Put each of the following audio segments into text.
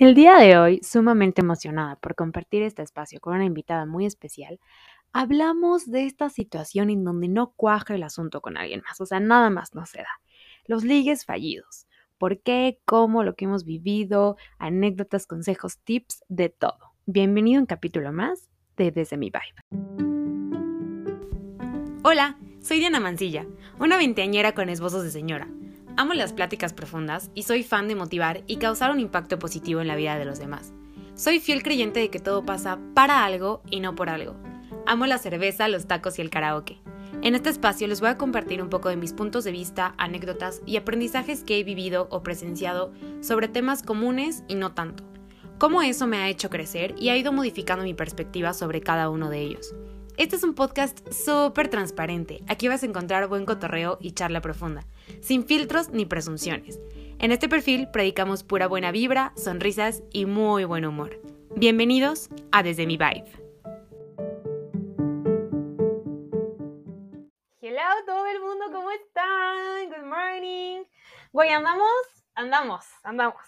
El día de hoy, sumamente emocionada por compartir este espacio con una invitada muy especial, hablamos de esta situación en donde no cuaja el asunto con alguien más, o sea, nada más no se da. Los ligues fallidos. ¿Por qué? ¿Cómo? Lo que hemos vivido, anécdotas, consejos, tips, de todo. Bienvenido a un capítulo más de Desde mi Vibe. Hola, soy Diana Mancilla, una veinteañera con esbozos de señora Amo las pláticas profundas y soy fan de motivar y causar un impacto positivo en la vida de los demás. Soy fiel creyente de que todo pasa para algo y no por algo. Amo la cerveza, los tacos y el karaoke. En este espacio les voy a compartir un poco de mis puntos de vista, anécdotas y aprendizajes que he vivido o presenciado sobre temas comunes y no tanto. Cómo eso me ha hecho crecer y ha ido modificando mi perspectiva sobre cada uno de ellos. Este es un podcast súper transparente. Aquí vas a encontrar buen cotorreo y charla profunda, sin filtros ni presunciones. En este perfil predicamos pura buena vibra, sonrisas y muy buen humor. Bienvenidos a Desde mi Vibe. Hello todo el mundo, ¿cómo están? Good morning. Güey, andamos, andamos, andamos.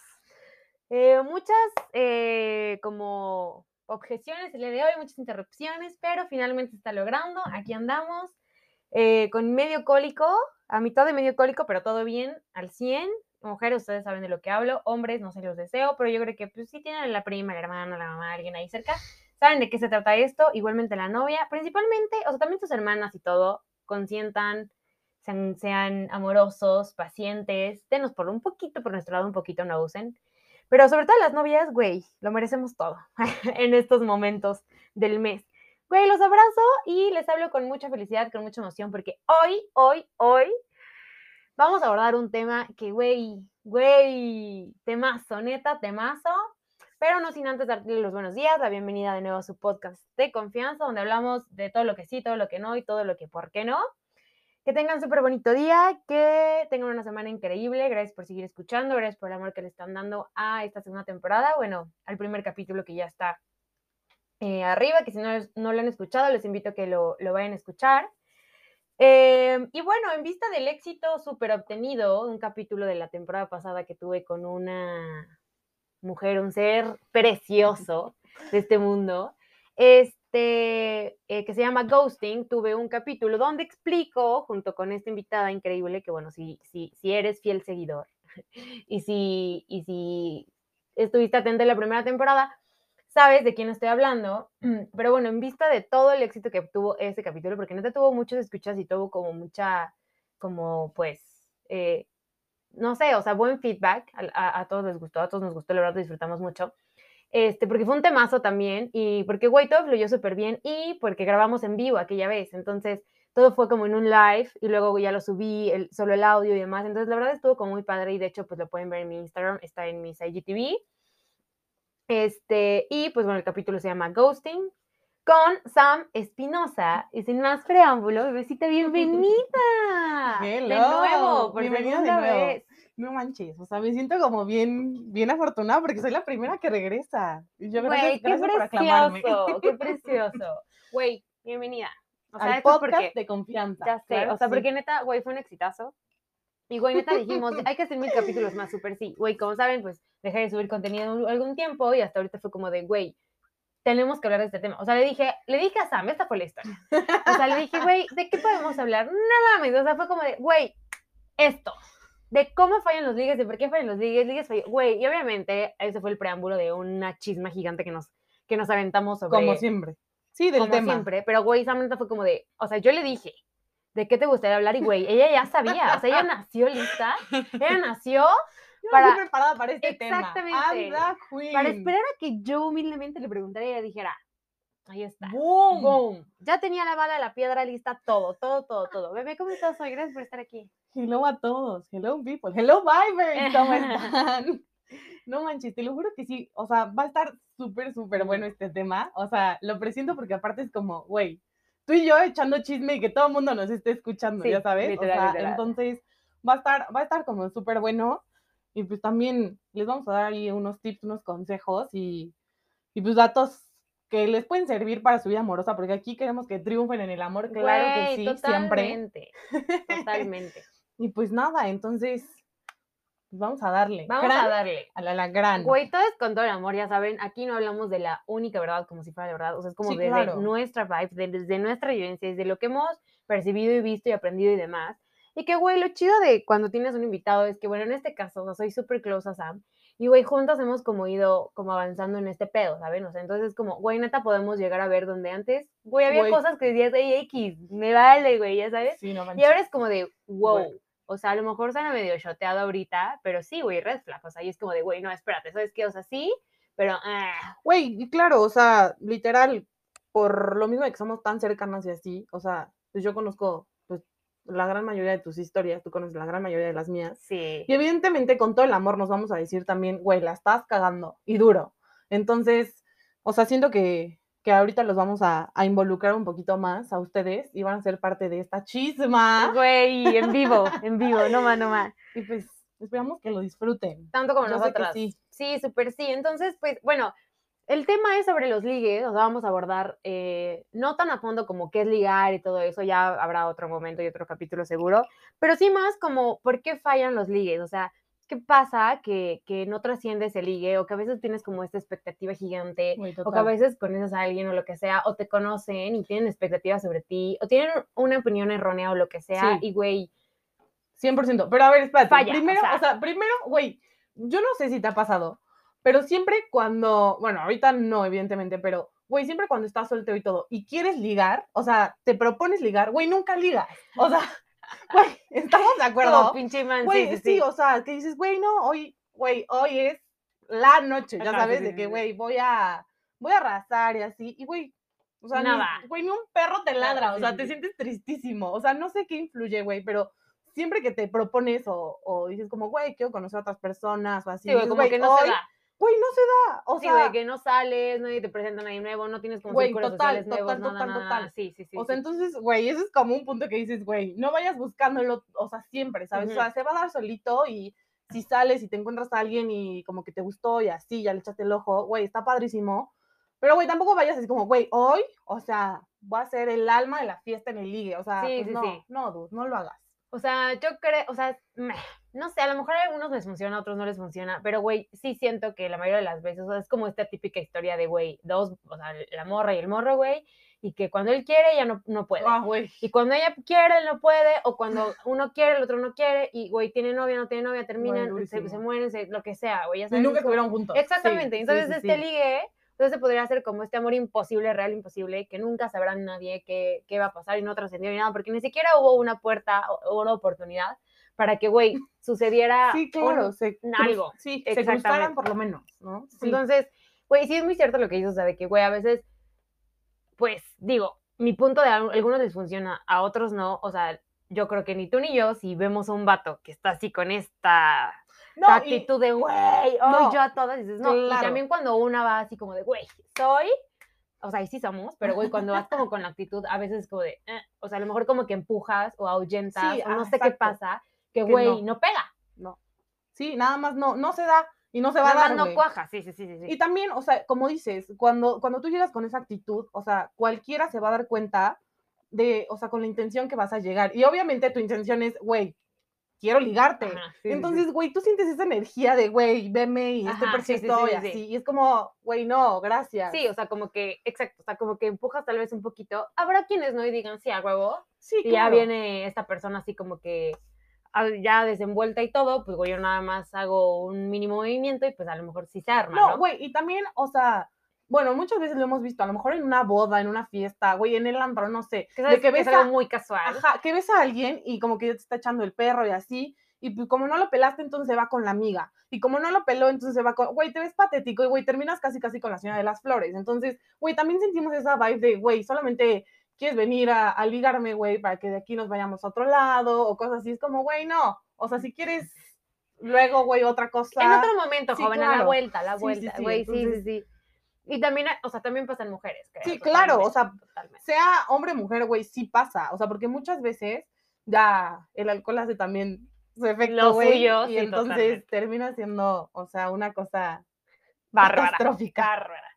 Eh, muchas eh, como objeciones el día de hoy, muchas interrupciones, pero finalmente está logrando. Aquí andamos eh, con medio cólico, a mitad de medio cólico, pero todo bien, al 100. Mujeres, ustedes saben de lo que hablo. Hombres, no se los deseo, pero yo creo que pues sí tienen la prima, la hermana, la mamá, alguien ahí cerca. Saben de qué se trata esto, igualmente la novia, principalmente, o sea, también tus hermanas y todo, consientan, sean, sean amorosos, pacientes, denos por un poquito, por nuestro lado un poquito, no usen. Pero sobre todo las novias, güey, lo merecemos todo en estos momentos del mes. Güey, los abrazo y les hablo con mucha felicidad, con mucha emoción, porque hoy, hoy, hoy vamos a abordar un tema que, güey, güey, temazo, neta, temazo. Pero no sin antes darle los buenos días, la bienvenida de nuevo a su podcast de confianza, donde hablamos de todo lo que sí, todo lo que no y todo lo que por qué no. Que tengan súper bonito día, que tengan una semana increíble. Gracias por seguir escuchando, gracias por el amor que le están dando a esta segunda temporada. Bueno, al primer capítulo que ya está eh, arriba, que si no, no, lo han escuchado, les invito a que lo, lo vayan a escuchar. Eh, y bueno, en vista del éxito súper obtenido, un capítulo de la temporada pasada que tuve con una mujer, un ser precioso de este mundo, es este, eh, que se llama Ghosting, tuve un capítulo donde explico, junto con esta invitada increíble, que bueno, si, si, si eres fiel seguidor y si, y si estuviste atento en la primera temporada, sabes de quién estoy hablando, pero bueno, en vista de todo el éxito que obtuvo ese capítulo, porque no te tuvo muchas escuchas y tuvo como mucha, como pues, eh, no sé, o sea, buen feedback, a, a, todos les gustó, a todos nos gustó, la verdad disfrutamos mucho este, porque fue un temazo también y porque todo fluyó súper bien y porque grabamos en vivo aquella vez, entonces todo fue como en un live y luego ya lo subí, el, solo el audio y demás, entonces la verdad estuvo como muy padre y de hecho pues lo pueden ver en mi Instagram, está en mis IGTV, este, y pues bueno, el capítulo se llama Ghosting con Sam Espinosa y sin más preámbulo, bebecita, bienvenida. Hello. De nuevo, por bienvenida segunda de nuevo. vez. No manches, o sea, me siento como bien, bien afortunada porque soy la primera que regresa. Y yo Güey, qué precioso, qué precioso. Güey, bienvenida. O sea, Al podcast porque, de confianza. ya sé, claro o sea, sí. porque neta, güey, fue un exitazo. Y güey, neta dijimos, hay que hacer mil capítulos más, súper sí. Güey, como saben, pues dejé de subir contenido algún tiempo y hasta ahorita fue como de, güey, tenemos que hablar de este tema. O sea, le dije, le dije a Sam, esta fue la historia. O sea, le dije, güey, ¿de qué podemos hablar? Nada más. O sea, fue como de, güey, esto. De cómo fallan los ligues, de por qué fallan los ligues, ligues fallan. Güey, y obviamente ese fue el preámbulo de una chisma gigante que nos, que nos aventamos sobre. Como siempre. Sí, del como tema. siempre. Pero, güey, Sam neta fue como de, o sea, yo le dije, ¿de qué te gustaría hablar? Y, güey, ella ya sabía. O sea, ella nació lista. Ella nació Yo para- estoy preparada para este Exactamente. tema. Queen. para esperar a que yo humildemente le preguntara y ella dijera, ahí está. ¡Boom! Boom. Ya tenía la bala, la piedra lista, todo, todo, todo, todo. Bebé, ¿cómo estás hoy? Gracias por estar aquí. Hello a todos. Hello, people. Hello, Vibers. ¿Cómo están? No manches, te lo juro que sí. O sea, va a estar súper, súper bueno este tema. O sea, lo presiento porque aparte es como, güey, tú y yo echando chisme y que todo el mundo nos esté escuchando, Sí, ya sabes. literal, o sea, literal. entonces va a estar, va a estar como súper bueno. Y pues también les vamos a dar ahí unos tips, unos consejos y, y pues datos que les pueden servir para su vida amorosa, porque aquí queremos que triunfen en el amor, claro que Güey, sí, siempre. Totalmente. Totalmente. Y pues nada, entonces, Vamos a darle. Vamos a darle. A la, la gran. Güey, todo es con todo el amor, ya saben, aquí no hablamos de la única verdad como si fuera la verdad, o sea, es como Sí, desde claro. nuestra vibe, de- desde nuestra vivencia, desde lo que hemos percibido y visto y aprendido y demás. Y que, güey, lo chido de cuando tienes un invitado es que, bueno, en este caso, o sea, soy súper close a Sam, y, güey, juntos hemos como ido como avanzando en este pedo, ¿saben? O sea, entonces es como, güey, neta, podemos llegar a ver donde antes, güey, había Güey. cosas que decías, ey, X, me vale, güey, ya sabes. Sí, no Y ahora es como de, wow. Güey. O sea, a lo mejor suena medio shoteado ahorita, pero sí, güey, red flag. O sea, y es como de, güey, no, espérate, ¿sabes qué? O sea, sí, pero. ah, Güey, y claro, o sea, literal, por lo mismo de que somos tan cercanas y así, o sea, pues yo conozco la gran mayoría de tus historias, tú conoces la gran mayoría de las mías. sí. Y evidentemente con todo el amor nos vamos a decir también, güey, la estás cagando y duro. Entonces, o sea, siento que, que ahorita los vamos a, a involucrar un poquito más a ustedes y van a ser parte de esta chisma. Güey, en vivo, en vivo, no más, no más. Y pues esperamos que lo disfruten. Tanto como Yo nosotras. sí. Sí, súper sí. Entonces, pues, bueno, el tema es sobre los ligues, o sea, vamos a abordar eh, no tan a fondo como qué es ligar y todo eso, ya habrá otro momento y otro capítulo seguro, pero sí más como por qué fallan los ligues, o sea, qué pasa que, que no trasciende ese ligue o que a veces tienes como esta expectativa gigante o que a veces conoces a alguien o lo que sea, o te conocen y tienen expectativas sobre ti, o tienen una opinión errónea o lo que sea, Sí. y güey, 100%. Pero a ver, espérate. Falla, primero, o sea. sea, primero, güey, yo no sé si te ha pasado, pero siempre cuando, bueno, ahorita no, evidentemente, pero, güey, siempre cuando estás soltero y todo, y quieres ligar, o sea, te propones ligar, güey, nunca ligas. O sea, güey, ¿estamos de acuerdo? pinche man, Güey, sí, sí, sí, sí. o sea, que dices, güey, no, hoy, güey, hoy es la noche, ya sabes, de que, güey, voy a, voy a arrasar y así, y, güey, o sea, ni- Nada. güey, ni un perro te ladra, o sea, te sientes tristísimo, o sea, no sé qué influye, güey, pero siempre que te propones o, o dices como, güey, quiero conocer a otras personas o así, Sí, dices, como que no se da. Güey, no se da, o sí, sea, güey, que no sales, nadie te presenta a nadie nuevo, no tienes como Güey, total, sociales nuevos, total, nada, total, nada, total. nada. Sí, sí, sí. o sea, sí. entonces, güey, eso es como un punto que dices, güey, no vayas buscándolo, o sea, siempre, ¿sabes? O sea, se va a dar solito y si sales y te encuentras a alguien y como que te gustó y así, ya le echaste el ojo, güey, está padrísimo. Pero, güey, tampoco vayas así como, güey, hoy, o sea, voy a ser el alma de la fiesta en el ligue. O sea, Sí, pues sí, no, sí. no, dude, no lo hagas. O sea, yo creo, o sea, meh, no sé, a lo mejor a algunos les funciona, a otros no les funciona, pero güey, sí siento que la mayoría de las veces, o sea, es como esta típica historia de, güey, dos, o sea, la morra y el morro, güey, y que cuando él quiere ya no, no puede. Ah. Y cuando ella quiere, él no puede, o cuando uno quiere, el otro no quiere, y güey, tiene novia, no tiene novia, terminan, se, mueren, se- lo que sea, güey, ya Y sabes. nunca es como- estuvieron juntos. Exactamente, Sí, entonces sí, sí, este ligue, entonces podría ser como este amor imposible, real imposible, que nunca sabrá nadie qué, qué va a pasar y no trascendió ni nada, porque ni siquiera hubo una puerta o una oportunidad para que, güey, sucediera Sí, claro. un- se algo. Sí, se cruzaran por lo menos, ¿no? Sí. Entonces, güey, sí es muy cierto lo que dices, o sea, de que, güey, a veces, pues, digo, mi punto de al- algunos les funciona, a otros no, o sea, yo creo que ni tú ni yo, si vemos a un vato que está así con esta no, y- actitud de, güey, hoy No, yo a todas dices, no. Y claro. también cuando una va así como de, güey, soy, o sea, y sí somos, pero güey, cuando vas como con la actitud, a veces es como de, eh, o sea, a lo mejor como que empujas o ahuyentas, Sí, o no ah, sé qué exacto. pasa, que güey, no. no. pega, no. Sí, nada más no, no se da y no se va nada a más dar, no güey. cuaja, sí, sí, sí. sí. Y también, o sea, como dices, cuando, cuando tú llegas con esa actitud, o sea, cualquiera se va a dar cuenta de, o sea, con la intención que vas a llegar. Y obviamente tu intención es, güey, quiero ligarte. Ajá, sí. Entonces, güey, tú sientes esa energía de, güey, veme y este Ajá, sí, perfecto sí, y sí. así. Y es como, güey, no, gracias. Sí, o sea, como que, exacto, o sea, como que empujas tal vez un poquito. Habrá quienes no y digan, sí, a huevo. Sí, Y ya viene esta persona así como que ah, ya desenvuelta y todo, pues güey, yo nada más hago un mínimo movimiento y pues a lo mejor sí se arma, No, ¿no? güey, y también, o sea, bueno, muchas veces lo hemos visto, a lo mejor en una boda, en una fiesta, güey, en el antro, no sé, Que, de sabes que que ves es a, algo muy casual. ajá, que ves a alguien y como que ya te está echando el perro y así, y pues como no lo pelaste, entonces va con la amiga, y como no lo peló, entonces se va con, güey, te ves patético, y güey, terminas casi casi con la señora de las flores, entonces, güey, también sentimos esa vibe de, güey, solamente quieres venir a, a ligarme, güey, para que de aquí nos vayamos a otro lado, o cosas así, es como, güey, no, o sea, si quieres luego, güey, otra cosa. En otro momento, sí, joven, a la claro. vuelta, a la Sí, sí, vuelta, sí, güey, sí, sí, entonces- sí. Y también, o sea, también pasan mujeres, creo. Sí, claro, o sea, totalmente, sea hombre o mujer, güey, sí pasa. O sea, porque muchas veces ya el alcohol hace también su efecto, güey. y sí, entonces totalmente. termina siendo, o sea, una cosa Bárbara. catastrófica. Bárbara.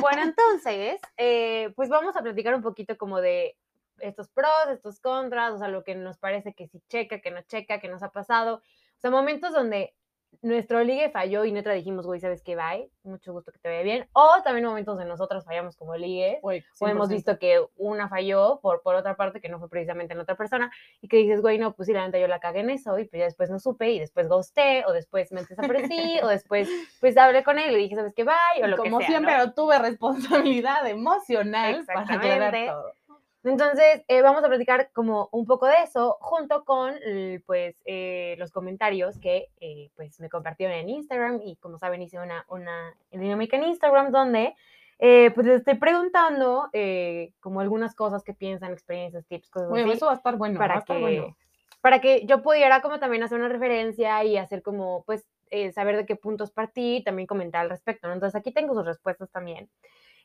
Bueno, entonces, eh, pues vamos a platicar un poquito como de estos pros, estos contras, o sea, lo que nos parece que sí checa, que no checa, que nos ha pasado. O sea, momentos donde nuestro ligue falló y neta dijimos, güey, ¿sabes qué? Bye, mucho gusto que te vaya bien. O también momentos donde nosotros fallamos como ligues, Güey, o hemos 100%. visto que una falló por, por otra parte que no fue precisamente en otra persona, y que dices, güey, no, pues sí, la neta yo la cagué en eso, y pues ya después no supe, y después ghosté, o después me desaparecí, o después pues hablé con él y le dije, ¿sabes qué? Bye, o lo Como que sea, siempre, ¿no? tuve responsabilidad emocional para aclarar todo. Entonces, eh, vamos a platicar como un poco de eso, junto con l- pues eh, los comentarios que eh, pues me compartieron en Instagram y como saben hice una, una dinámica en Instagram donde eh, pues les estoy preguntando eh, como algunas cosas que piensan, experiencias, tips, cosas Bueno, así, eso va a estar bueno. va a para estar que bueno. para que yo pudiera como también hacer una referencia y hacer como pues eh, saber de qué puntos partí y también comentar al respecto, ¿no? Entonces aquí tengo sus respuestas también.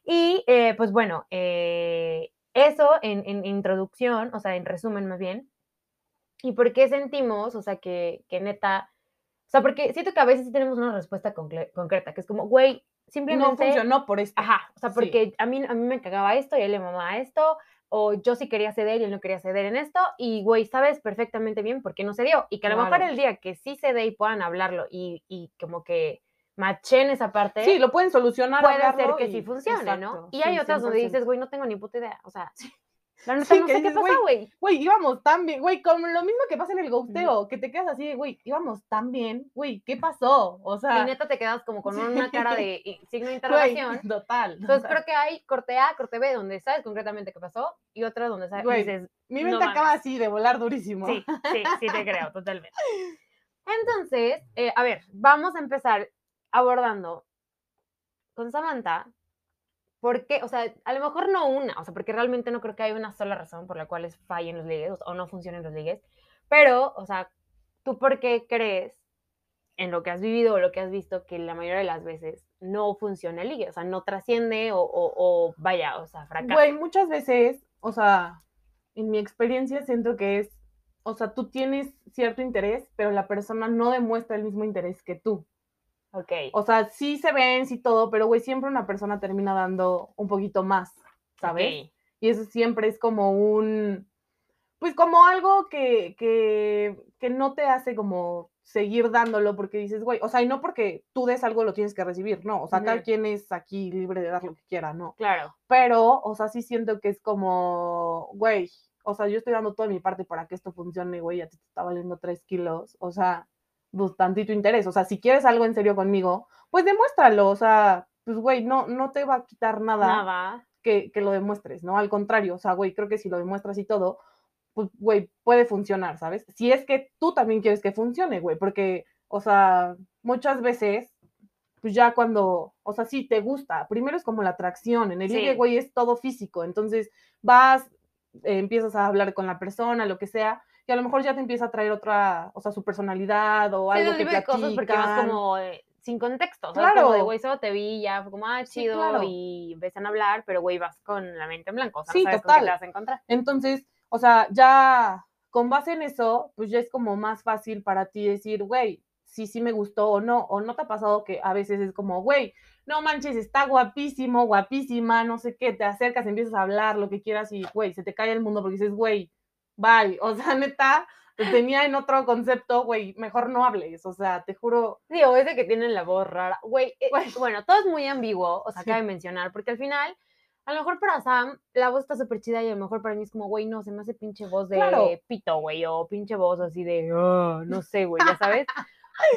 Y eh, pues bueno, eh, eso en, en introducción, o sea, en resumen más bien. ¿Y por qué sentimos, o sea, que, que neta, o sea, porque siento que a veces sí tenemos una respuesta concle- concreta, que es como, güey, No simplemente... funcionó por esto. Ajá, o sea, Sí. porque a, mí, a mí me cagaba esto y él le mamaba esto, o yo sí quería ceder y él no quería ceder en esto, y güey, sabes perfectamente bien por qué no se dio. Y que a lo mejor Claro. el día que sí se dé y puedan hablarlo y, y como que machen esa parte, Sí, lo pueden solucionar. puede ser que y- sí funcione, ¿no? Y hay sí, otras donde 100%. dices, güey, no tengo ni puta idea, o sea, la neta Sí, no sé qué pasó, güey. Güey, íbamos tan bien, güey, como lo mismo que pasa en el ghosteo, que te quedas así, de, güey, íbamos tan bien, güey, ¿qué pasó? O Y sea, neta te quedas como con una cara de y- signo de interrogación. total. Entonces total. creo que hay corte A, corte B, donde sabes concretamente qué pasó, y otras donde sabes, Güey, dices, Mi no mente acaba mames. así de volar durísimo. Sí, sí, sí te creo, totalmente. Entonces, eh, a ver, vamos a empezar abordando con Samantha, porque, o sea, a lo mejor no una, o sea, porque realmente no creo que haya una sola razón por la cual fallen los ligues o no funcionen los ligues, pero, o sea, ¿tú por qué crees en lo que has vivido o lo que has visto que la mayoría de las veces no funciona el ligue? O sea, no trasciende o, o- o vaya, o sea, fracasa. Güey, muchas veces, o sea, en mi experiencia siento que es, o sea, tú tienes cierto interés, pero la persona no demuestra el mismo interés que tú. Ok. O sea, sí se ven, sí todo, pero güey, siempre una persona termina dando un poquito más, ¿sabes? ok. Y eso siempre es como un, pues como algo que, que, que no te hace como seguir dándolo porque dices, güey, o sea, y no porque tú des algo lo tienes que recibir, no, o sea, cada quien es aquí libre de dar lo que quiera, ¿no? Claro. Pero, o sea, sí siento que es como, güey, o sea, yo estoy dando toda mi parte para que esto funcione, güey, a ti te está valiendo tres kilos, o sea, pues tantito interés, o sea, si quieres algo en serio conmigo, pues demuéstralo, o sea, pues, güey, no, no te va a quitar nada, Nada. Que, que lo demuestres, ¿no? Al contrario, o sea, güey, creo que si lo demuestras y todo, pues, güey, puede funcionar, ¿sabes? Si es que tú también quieres que funcione, güey, porque, o sea, muchas veces, pues ya cuando, o sea, sí te gusta, primero es como la atracción, en el Sí. ligue, güey, es todo físico, entonces vas, eh, empiezas a hablar con la persona, lo que sea, y a lo mejor ya te empieza a traer otra, o sea, su personalidad o Sí, algo que de cosas porque vas platican. como eh, sin contexto. ¿sabes? Como de, Claro. güey, solo te vi, ya fue como, ah, Sí, chido, claro. y empiezan a hablar, pero güey, vas con la mente en blanco. O sea, Sí, no sabes con qué total. te vas a encontrar. Entonces, o sea, ya con base en eso, pues ya es como más fácil para ti decir, güey, si sí me gustó o no, o no te ha pasado que a veces es como, güey, no manches, está guapísimo, guapísima, no sé qué, te acercas, empiezas a hablar, lo que quieras y, güey, se te cae el mundo porque dices, güey, bye, o sea, neta, te tenía en otro concepto, güey, mejor no hables, o sea, te juro, Sí, o ese que tienen la voz rara. Güey, eh, Güey. bueno, todo es muy ambiguo, o sea, Sí. cabe mencionar, porque al final, a lo mejor para Sam, la voz está súper chida y a lo mejor para mí es como, güey, no, se me hace pinche voz de Claro. pito, güey, o pinche voz así de, "Ah", no sé, güey, ya sabes.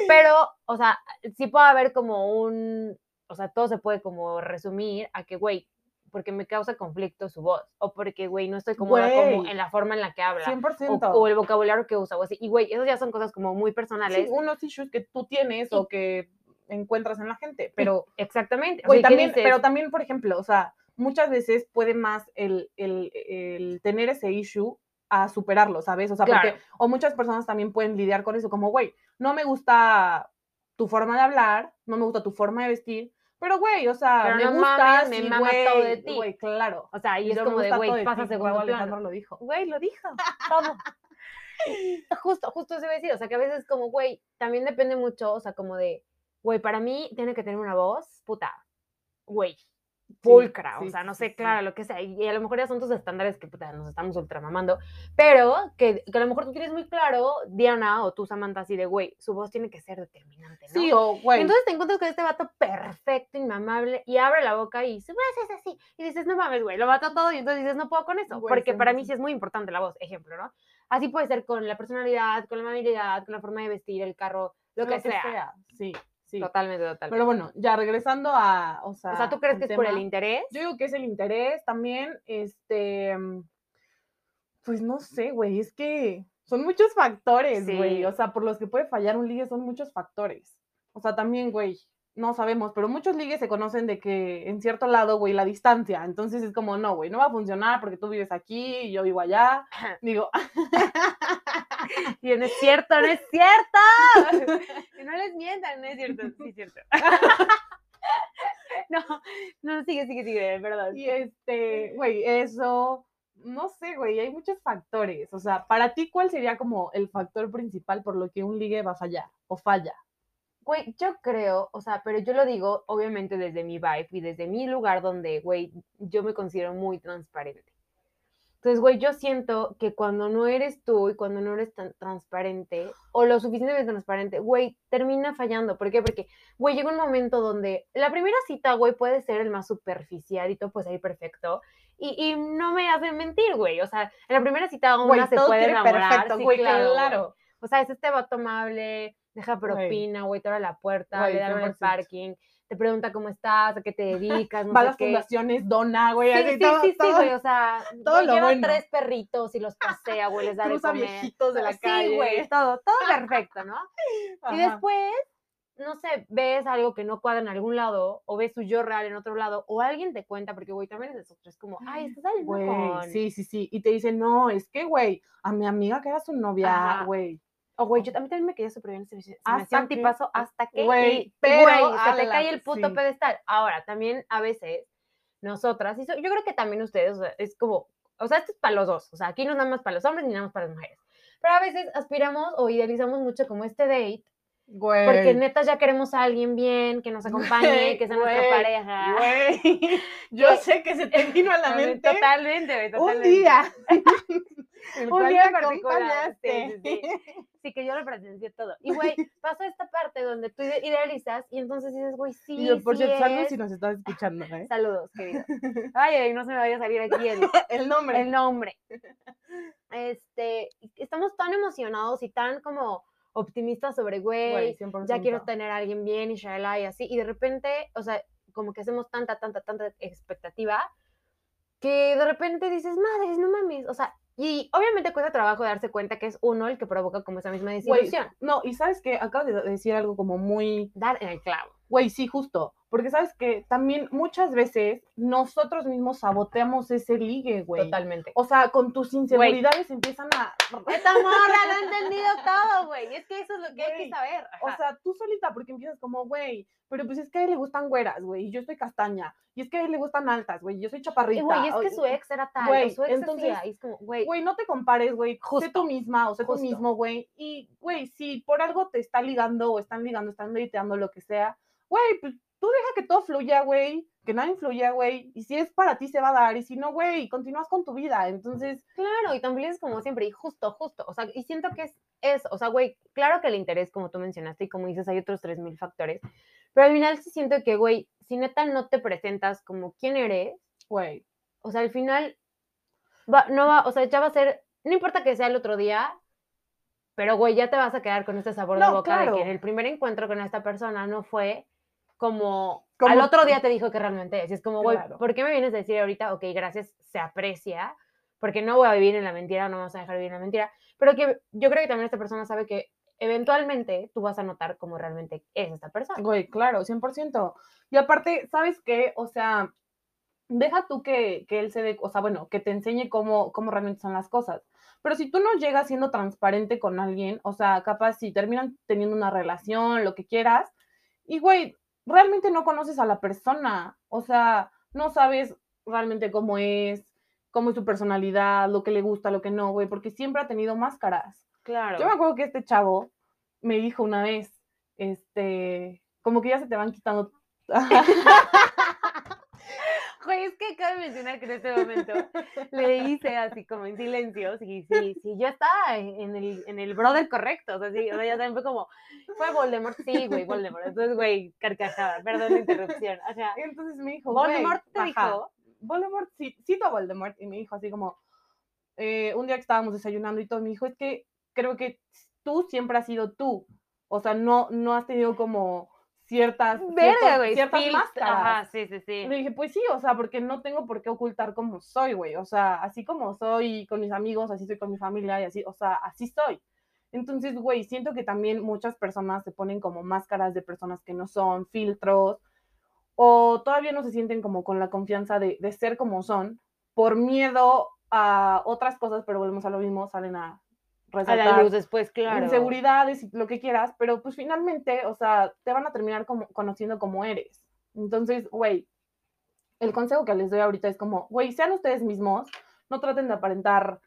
Pero, o sea, sí puede haber como un, o sea, todo se puede como resumir a que, güey, porque me causa conflicto su voz, o porque, güey, no estoy cómoda como en la forma en la que habla, o, 100%. o el vocabulario que usa, o así. Y, güey, esas ya son cosas como muy Sí, personales. unos issues que tú tienes Y- o que encuentras en la gente, pero... Exactamente. o sea, ¿qué también, pero también, por ejemplo, o sea, muchas veces puede más el, el- el tener ese issue a superarlo, ¿sabes? O sea, Claro. porque, o muchas personas también pueden lidiar con eso, como, güey, no me gusta tu forma de hablar, no me gusta tu forma de vestir, pero, güey, o sea, Pero me no mames, me mama todo de ti. Güey, claro. O sea, y Y es como de, güey, pasa segundo. Alejandro lo dijo. Güey, lo dijo, todo. justo, justo eso iba a decir, o sea, que a veces como, güey, también depende mucho, o sea, como de, güey, para mí tiene que tener una voz, puta, güey, pulcra, o sí, sea, sí, no sé, sí. clara, lo que sea, y a lo mejor ya son tus estándares que puta, nos estamos ultramamando, pero que, que a lo mejor tú tienes muy claro, Diana o tú, Samantha, así de, güey, su voz tiene que ser determinante, ¿no? Sí, o güey. Entonces te encuentras con este vato perfecto, inmamable, y abre la boca y su voz es así. Y dices, no mames, güey, lo mato todo. Y entonces dices, no puedo con eso. Güey, porque para mí 100%. sí es muy importante la voz, ejemplo, ¿no? Así puede ser con la personalidad, con la amabilidad, con la forma de vestir, el carro, lo, que, sea. Sí, sí. Totalmente, totalmente. Pero bueno, ya regresando a, o sea, o sea, ¿tú crees que es por el tema, interés? Yo digo que es el interés también, este, mm, pues no sé, güey, es que son muchos factores, güey, Sí. o sea, por los que puede fallar un ligue son muchos factores. O sea, también, güey, no sabemos, pero muchos ligues se conocen de que en cierto lado, güey, la distancia, entonces es como, no, güey, no va a funcionar porque tú vives aquí y yo vivo allá. Digo, Y no es cierto, no es cierto. que no les mientan, no es cierto, sí es cierto. no, no, sigue, sigue, sigue, perdón. y este, güey, eso, no sé, güey, hay muchos factores. O sea, para ti, ¿cuál sería como el factor principal por lo que un ligue va a fallar o falla? Güey, yo creo, o sea, pero yo lo digo obviamente desde mi vibe y desde mi lugar donde, güey, yo me considero muy transparente. Entonces, güey, yo siento que cuando no eres tú y cuando no eres tan transparente o lo suficientemente transparente, güey, termina fallando. ¿Por qué? Porque, güey, llega un momento donde la primera cita, güey, puede ser el más superficial y todo puede salir perfecto. Y, y no me hacen mentir, güey. O sea, en la primera cita una Güey, se todo puede enamorar. perfecto, sí, güey, claro, claro. güey. O sea, es este vato amable, deja propina, güey, te abre la puerta, Güey, le da en el 100%. parking, te pregunta cómo estás, a qué te dedicas, no Va a sé las qué. fundaciones, dona, güey, Sí, así sí, todo, sí, sí, güey, o sea, todo lo lleva bueno. tres perritos y los pasea, güey, les da de comer. viejitos de la Sí, calle. güey, todo, todo perfecto, ¿no? Y después, no sé, ves algo que no cuadra en algún lado, o ves su yo real en otro lado, o alguien te cuenta, porque, güey, también es eso, es como, ay, estás saliendo Güey, con... sí, sí, sí. Y te dicen, no, es que, güey, a mi amiga que era su novia, güey. O, güey, yo también, también me quedé súper bien ese se me hacía Hasta tipazo hasta que, Güey, pero güey, se te cae el puto sí. pedestal. Ahora, también a veces, nosotras, y so- yo creo que también ustedes, o sea, es como, o sea, esto es para los dos, o sea, aquí no es nada más para los hombres ni nada más para las mujeres. Pero a veces aspiramos o idealizamos mucho como este date, Güey. porque neta ya queremos a alguien bien, que nos acompañe, que sea nuestra pareja. Güey, yo sé que se te vino a la mente Totalmente, güey, un totalmente. día. el Un día particular, sí, acompañaste. sí, Sí, que yo lo presencié todo. Y, güey, pasa esta parte donde tú ide- idealizas y entonces dices, güey, sí, Y yo, por sí cierto, saludos si nos estás escuchando, ¿eh? Saludos, querido. Ay, ay, no se me vaya a salir aquí el, El nombre. el nombre. Este, estamos tan emocionados y tan como optimistas sobre, güey, ya quiero 100%. tener a alguien bien y shalala y así. Y de repente, o sea, como que hacemos tanta, tanta, tanta expectativa que de repente dices, madres, no mames. O sea, y obviamente cuesta trabajo darse cuenta que es uno el que provoca como esa misma desilusión. no, y sabes que acabas de decir algo como muy Dar en el clavo. Güey, sí, justo. Porque sabes que también muchas veces nosotros mismos saboteamos ese ligue, güey. Totalmente. O sea, con tus inseguridades empiezan a. Esta morra lo ha entendido todo, güey. Es que eso es lo que hay que saber. O sea, tú solita, porque empiezas como, güey, pero pues es que a él le gustan güeras, güey, y yo soy castaña. Y es que a él le gustan altas, güey, y yo soy Y, chaparrita. güey, es que su ex era tal, güey, su ex entonces, hacía, y es como, güey, Güey, no te compares, güey. Sé tú misma o sé Justo. tú mismo, güey. Y, güey, si por algo te está ligando o están ligando, están meditando, lo que sea, güey, pues tú deja que todo fluya, güey. Que nada influya, güey. Y si es para ti, se va a dar. Y si no, güey, continúas con tu vida. Entonces, claro, y tan felices como siempre, y justo, justo, o sea, y siento que es eso, o sea, güey, claro que el interés, como tú mencionaste, y como dices, hay otros 3000 factores, pero al final sí siento que, güey, si neta no te presentas como quién eres, güey. o sea, al final, va, no va, o sea, ya va a ser, no importa que sea el otro día, pero, güey, ya te vas a quedar con este sabor de boca de que en el primer encuentro con esta persona no fue como, Como- al otro día te dijo que realmente es. Y es como, güey, Claro. ¿por qué me vienes a decir ahorita, ok, gracias, se aprecia, porque no voy a vivir en la mentira, no vamos a dejar vivir en la mentira, pero que yo creo que también esta persona sabe que eventualmente tú vas a notar cómo realmente es esta persona. Güey, claro, 100%. Y aparte, ¿sabes qué? O sea, deja tú que, que él se dé, o sea, bueno, que te enseñe cómo, cómo realmente son las cosas. Pero si tú no llegas siendo transparente con alguien, o sea, capaz si terminan teniendo una relación, lo que quieras, y güey, realmente no conoces a la persona, o sea, no sabes realmente cómo es, cómo es su personalidad, lo que le gusta, lo que no, güey, porque siempre ha tenido máscaras. Claro. Yo me acuerdo que este chavo me dijo una vez, este, como que ya se te van quitando. Güey, es que cabe mencionar que en este momento le hice así como en silencio, sí, sí, sí, yo estaba en el, en el brother correcto, o sea, sí, o sea, ya también fue como, fue Voldemort, sí, güey, Voldemort, entonces, güey, carcajada, perdón la interrupción, o sea, Entonces me dijo, Voldemort te dijo, Voldemort, sí, cito a Voldemort y me dijo así como, eh, un día que estábamos desayunando y todo, me dijo, es que creo que tú siempre has sido tú, o sea, no, no has tenido como ciertas, verga, güey, ciertas máscaras. ajá, sí, sí, sí, le dije, pues sí, o sea, porque no tengo por qué ocultar cómo soy, güey. O sea, así como soy con mis amigos, así soy con mi familia y así, o sea, así soy. Entonces, güey, siento que también muchas personas se ponen como máscaras de personas que no son, filtros, o todavía no se sienten como con la confianza de, de ser como son, por miedo a otras cosas, pero volvemos a lo mismo, salen a a resaltar la luz después, claro, inseguridades y lo que quieras, pero pues finalmente, o sea, te van a terminar como, conociendo como eres. Entonces, güey, el consejo que les doy ahorita es como, güey, sean ustedes mismos, no traten de aparentar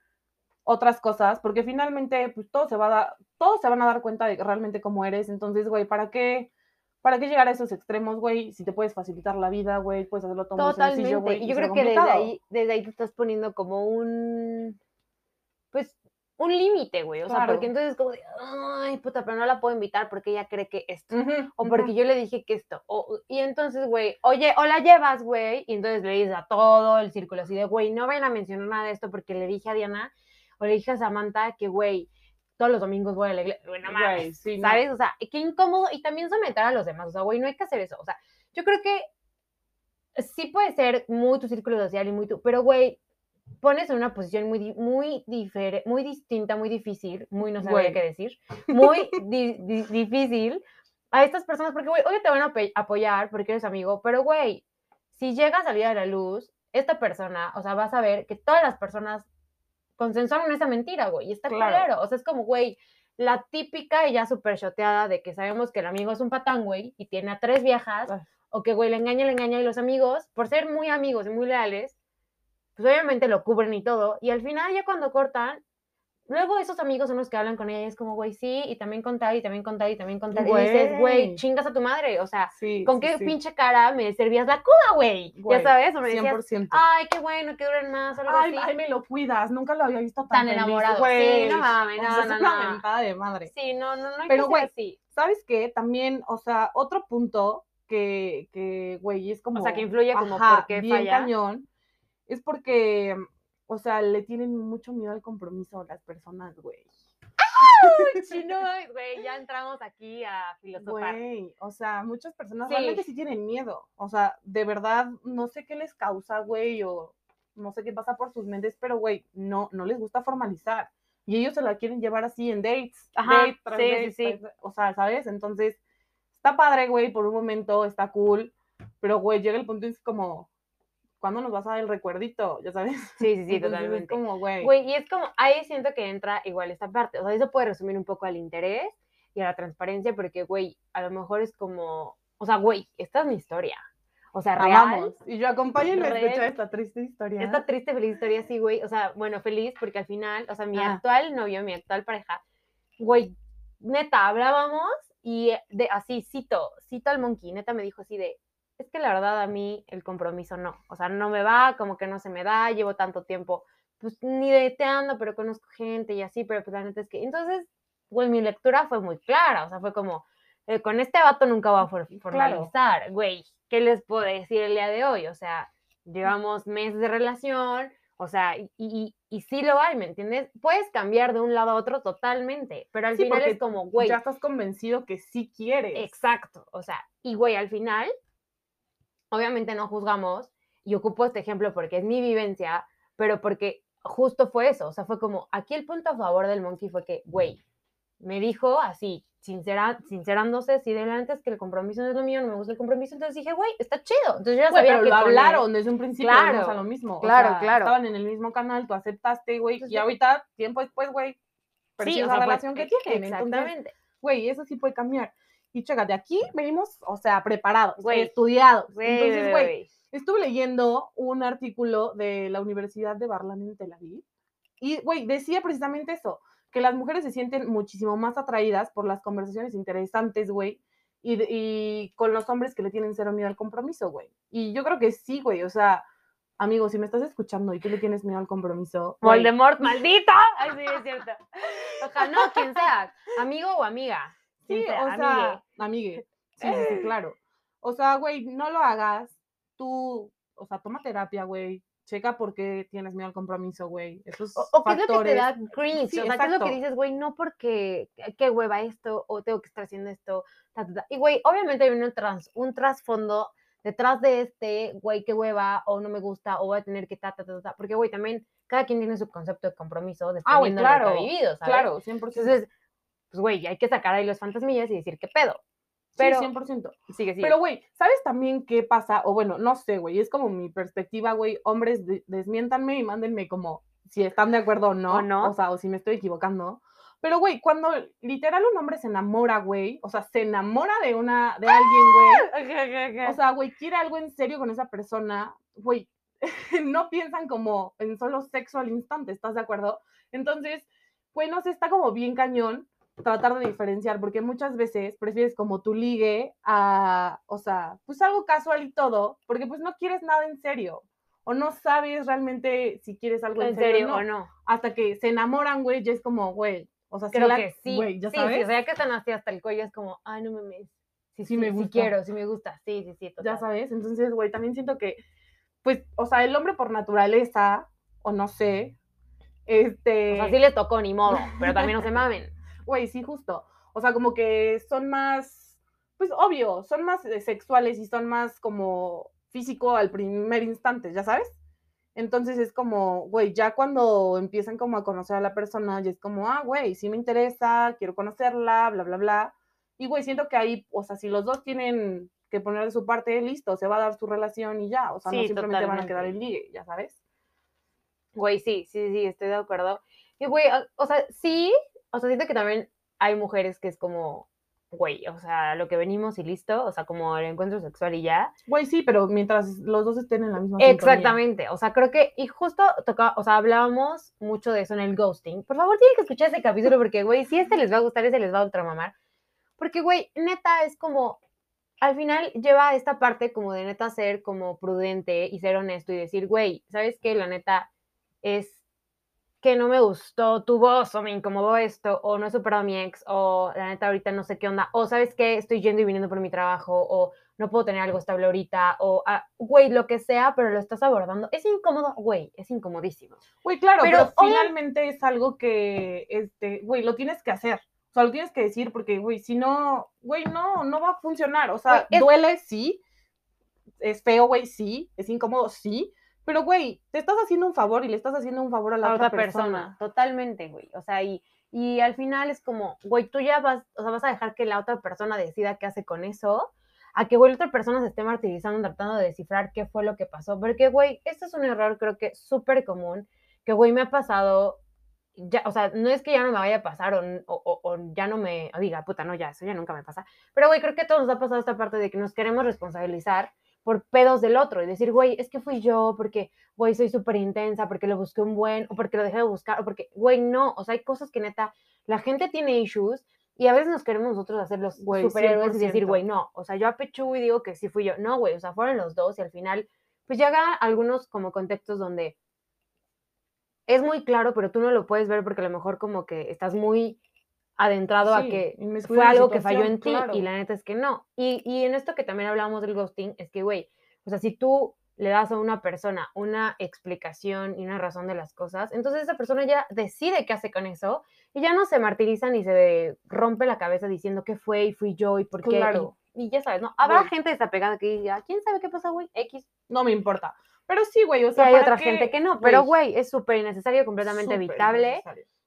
otras cosas, porque finalmente, pues todos se, va a dar, todos se van a dar cuenta de realmente cómo eres. Entonces, güey, ¿para qué? ¿Para qué llegar a esos extremos, güey? Si te puedes facilitar la vida, güey, puedes hacerlo todo muy Totalmente. sencillo, güey. y yo creo que desde ahí, desde ahí te estás poniendo como un, pues, un límite, güey. O sea, porque entonces como de, ay, puta, pero no la puedo invitar porque ella cree que esto. Ujú, O ujú. porque yo le dije que esto. O, y entonces, güey, oye, o la llevas, güey. Y entonces le dices a todo el círculo así de, güey, no vayan a mencionar nada de esto porque le dije a Diana o le dije a Samantha que, güey, todos los domingos voy a la iglesia. Güey, no Güey, mames, sí, no. ¿sabes? O sea, qué incómodo. Y también someter a los demás. O sea, güey, no hay que hacer eso. O sea, yo creo que sí puede ser muy tu círculo social y muy tu, pero güey, pones en una posición muy, muy diferente, muy distinta, muy difícil, muy no sabía qué decir, muy di- di- difícil a estas personas, porque güey, obvio te van a apoyar porque eres amigo, pero güey, si llega a salir a la luz, esta persona, o sea, vas a ver que todas las personas consensuaron esa mentira, güey, y está Claro. claro, o sea, es como, güey, la típica y ya súper choteada de que sabemos que el amigo es un patán, güey, y tiene a tres viejas, Ay. o que, güey, le engaña, le engaña, y los amigos, por ser muy amigos y muy leales, pues obviamente lo cubren y todo, y al final ya cuando cortan, luego esos amigos son los que hablan con ella y es como, güey, sí, y también contar, y también contar, y también contar, y dices, güey, chingas a tu madre, o sea, Sí, ¿con sí, qué sí. pinche cara me servías la cuba, güey? Ya sabes, o me decías, 100%. ay, qué bueno, que duren más, o algo Ay, así. ay, me lo cuidas, nunca lo había visto tan, Tan feliz, enamorado. Sí, güey. no mames, O no, es no, una no. mentada de madre. Sí, no, no, no hay Pero, güey. ¿Sabes qué? También, o sea, otro punto que, que güey, es como... O sea, que influye como ajá, por qué bien falla. cañón, es porque, o sea, le tienen mucho miedo al compromiso a las personas, güey. Sí, no, güey, ya entramos aquí a filosofar. Güey, o sea, muchas personas Sí. realmente sí tienen miedo. O sea, de verdad, no sé qué les causa, güey, o no sé qué pasa por sus mentes, pero, güey, no, no les gusta formalizar. Y ellos se la quieren llevar así en dates. Ajá, date tras sí, sí, date, sí. tras- O sea, ¿sabes? Entonces, está padre, güey, por un momento, está cool, pero, güey, llega el punto y es como, ¿cuándo nos vas a dar el recuerdito? Ya sabes. Sí, sí, sí, Entonces, totalmente. Es como, güey. Güey, y es como, ahí siento que entra igual esta parte. O sea, eso puede resumir un poco al interés y a la transparencia, porque, güey, a lo mejor es como, o sea, güey, esta es mi historia. O sea, real. Y yo acompáñenme a escuchar esta triste historia. Esta triste, feliz historia, sí, güey. O sea, bueno, feliz porque al final, o sea, mi Ah. actual novio, mi actual pareja, güey, neta, hablábamos y eh, de así, cito, cito al monkey, neta me dijo así de, es que la verdad a mí el compromiso no, o sea, no me va, como que no se me da, llevo tanto tiempo, pues ni deteando, pero conozco gente y así, pero pues la neta es que, entonces, güey, mi lectura fue muy clara, o sea, fue como, eh, con este vato nunca voy a for- formalizar, güey, ¿qué les puedo decir el día de hoy? O sea, llevamos meses de relación, o sea, y, y, y sí lo hay, ¿me entiendes? Puedes cambiar de un lado a otro totalmente, pero al Sí, final es como, güey, Ya estás convencido que sí quieres. exacto, o sea, y güey, al final, obviamente no juzgamos, y ocupo este ejemplo porque es mi vivencia, pero porque justo fue eso, o sea, fue como, aquí el punto a favor del monkey fue que, güey, me dijo así, sincera, sincerándose, si de antes que el compromiso no es lo mío, no me gusta el compromiso, entonces dije, güey, está chido, entonces yo ya sabía pero que lo hablaron desde un principio, Claro, a lo mismo. o claro, sea, claro. Estaban en el mismo canal, tú aceptaste, güey, Entonces, y ahorita, tiempo después, güey, Sí, percibes o la sea, fue- relación que tienen. Entonces, Exactamente. güey, eso sí puede cambiar. Y chécate, de aquí venimos, o sea, preparados, estudiados. Entonces, güey, estuve leyendo un artículo de la Universidad de Barlan en Tel Aviv. Y, güey, decía precisamente eso, que las mujeres se sienten muchísimo más atraídas por las conversaciones interesantes, güey, y, y con los hombres que le tienen cero miedo al compromiso, güey. Y yo creo que sí, güey, o sea, amigo, si me estás escuchando y tú le tienes miedo al compromiso, Voldemort, maldito. Ay, sí, es cierto. Ojalá, no, quien sea, amigo o amiga. Quien Sí, o amigue. sea, amigue. Sí, sí, sí, claro. O sea, güey, no lo hagas. Tú, o sea, toma terapia, güey. Checa por qué tienes miedo al compromiso, güey. Esos O, o qué es lo que te factores. da cringe, Sí, o sea, qué es lo que exacto. dices, güey, no porque qué- hueva esto, o tengo que estar haciendo esto, ta, ta, ta. Y, güey, obviamente hay un, trans, un trasfondo detrás de este, güey, qué hueva, o no me gusta, o voy a tener que ta, ta, ta, ta. Porque, güey, también cada quien tiene su concepto de compromiso Ah, dependiendo de lo claro. que ha vivido, ¿sabes? Claro, 100%. Entonces, pues, güey, hay que sacar ahí los fantasmillas y decir qué pedo. pero, sí, 100%. Sigue, sigue. Pero, güey, ¿sabes también qué pasa? O bueno, no sé, güey, es como mi perspectiva, güey. Hombres, de- desmiéntanme y mándenme como si están de acuerdo o no. O no. O sea, o si me estoy equivocando. Pero, güey, cuando literal un hombre se enamora, güey, o sea, se enamora de una, de alguien, güey. O sea, güey, quiere algo en serio con esa persona, güey, no piensan como en solo sexo al instante, ¿estás de acuerdo? Entonces, güey, no sé, está como bien cañón tratar de diferenciar, porque muchas veces prefieres como tu ligue a, o sea, pues algo casual y todo, porque pues no quieres nada en serio, o no sabes realmente si quieres algo en, ¿En serio o o no. Hasta que se enamoran, güey, ya es como, güey, o sea, Creo la- que sí. güey, ya sí, sabes, sí, o sea, ya que están así hasta el cuello, es como, ay, no mames. Sí, Sí me gusta. quiero, sí me gusta. Sí, sí, sí, ya sabes, entonces, güey, también siento que, pues, o sea, el hombre por naturaleza, o no sé, este, O sea, sí les tocó, ni modo, pero también no se mamen. Güey, sí, justo, o sea, como que son más, pues, obvio, son más eh, sexuales y son más como físico al primer instante, ¿ya sabes? Entonces es como, güey, ya cuando empiezan como a conocer a la persona, ya es como, ah, güey, sí me interesa, quiero conocerla, bla, bla, bla. Y, güey, siento que ahí, o sea, si los dos tienen que poner de su parte, listo, se va a dar su relación y ya, o sea, no simplemente van a quedar en ligue, ya sabes. Güey, sí, sí, sí, estoy de acuerdo. Y, güey, o- o sea, sí, o sea, siento que también hay mujeres que es como, güey, o sea, lo que venimos y listo, o sea, como el encuentro sexual y ya. Güey, sí, pero mientras los dos estén en la misma sintonía. Exactamente, o sea, creo que, y justo toca, o sea, hablábamos mucho de eso en el ghosting. Por favor, tienen que escuchar ese capítulo porque, güey, si este les va a gustar, ese les va a ultramamar. Porque, güey, neta, es como, al final lleva esta parte como de neta ser como prudente y ser honesto y decir, güey, ¿sabes qué? La neta es que no me gustó tu voz o me incomodó esto o no he superado a mi ex o la neta ahorita no sé qué onda o sabes qué estoy yendo y viniendo por mi trabajo o no puedo tener algo estable ahorita o ah, güey lo que sea pero lo estás abordando es incómodo güey es incomodísimo Güey, claro, Pero finalmente es algo que, este, güey, lo tienes que hacer. O sea, lo tienes que decir porque, güey, si no, güey, no, no va a funcionar. O sea, Güey, es- duele, sí. Es feo, güey, sí. Es incómodo, sí. Pero, güey, te estás haciendo un favor y le estás haciendo un favor a la a otra, otra persona. persona. totalmente güey o sea y y al final es como güey tú ya vas o sea vas a dejar que la otra persona decida qué hace con eso a que, güey, la otra persona se esté martirizando tratando de descifrar qué fue lo que pasó. Porque, güey, esto es un error creo que súper común, que, güey, me ha pasado, ya, o sea, no es que ya no me vaya a pasar o, o- o- o ya no me, o diga, puta, no, ya, eso ya nunca me pasa. Pero, güey, creo que a todos nos ha pasado esta parte de que nos queremos responsabilizar por pedos del otro y decir, güey, es que fui yo porque, güey, soy súper intensa, porque lo busqué un buen, o porque lo dejé de buscar, o porque, güey, no, o sea, hay cosas que neta, la gente tiene issues y a veces nos queremos nosotros hacer los Güey, superhéroes y decir, 100%. güey, no, o sea, yo apechugo y digo que sí fui yo. No, güey, o sea, fueron los dos y al final, pues llega algunos como contextos donde es muy claro, pero tú no lo puedes ver porque a lo mejor como que estás muy adentrado a que fue algo que falló en ti claro. y la neta es que no. Y, y en esto que también hablábamos del ghosting, es que, güey, o sea, si tú le das a una persona una explicación y una razón de las cosas, entonces esa persona ya decide qué hace con eso y ya no se martiriza ni se rompe la cabeza diciendo qué fue y fui yo y por qué. Claro. Y, ya sabes, ¿no? Habrá Güey. gente desapegada que diga, ¿quién sabe qué pasa, güey? X. No me importa. Pero sí, güey, o sea, hay ¿para otra qué? gente que no, pero, Güey, es súper innecesario, completamente evitable.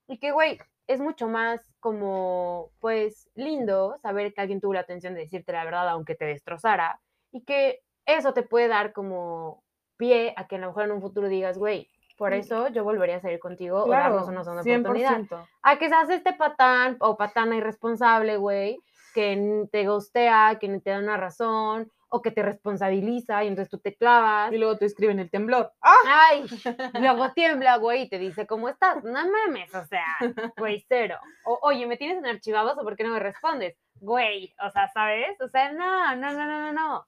Y que, güey, es mucho más como, pues, lindo saber que alguien tuvo la atención de decirte la verdad, aunque te destrozara. Y que eso te puede dar como pie a que a lo mejor en un futuro digas, güey, por Mm. eso yo volvería a salir contigo o Claro, darnos una segunda oportunidad. 100%. A que seas este patán o patana irresponsable, güey, que te gostea, que ni te da una razón, o que te responsabiliza y entonces tú te clavas. Y luego te escriben el temblor. ¡Ah! Ay, luego tiembla, güey, y te dice, ¿cómo estás? No mames, o sea, güey, cero. O, oye, ¿me tienes en archivados o por qué no me respondes? güey, o sea, ¿sabes? O sea, no, no, no, no, no, no.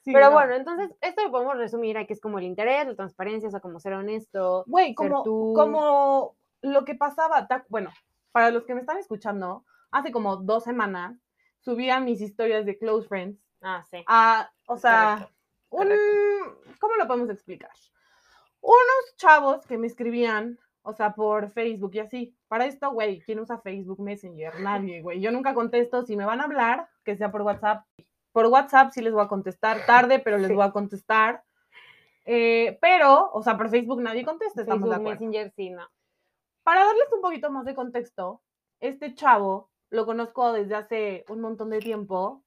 Sí, Pero no. bueno, entonces esto lo podemos resumir a que es como el interés, la transparencia, o sea, como ser honesto. Güey, como, tú. como lo que pasaba, bueno, para los que me están escuchando, hace como dos semanas subía mis historias de close friends Ah, sí. a, o sea, Correcto, un, ¿cómo lo podemos explicar? Unos chavos que me escribían, o sea, por Facebook y así. Para esto, güey, ¿quién usa Facebook Messenger? Nadie, güey. Yo nunca contesto. Si me van a hablar, que sea por WhatsApp. Por WhatsApp sí les voy a contestar tarde, pero les Sí. voy a contestar. Eh, pero, o sea, por Facebook nadie contesta, estamos de Facebook acuerdo. Messenger, sí, no. Para darles un poquito más de contexto, este chavo lo conozco desde hace un montón de tiempo,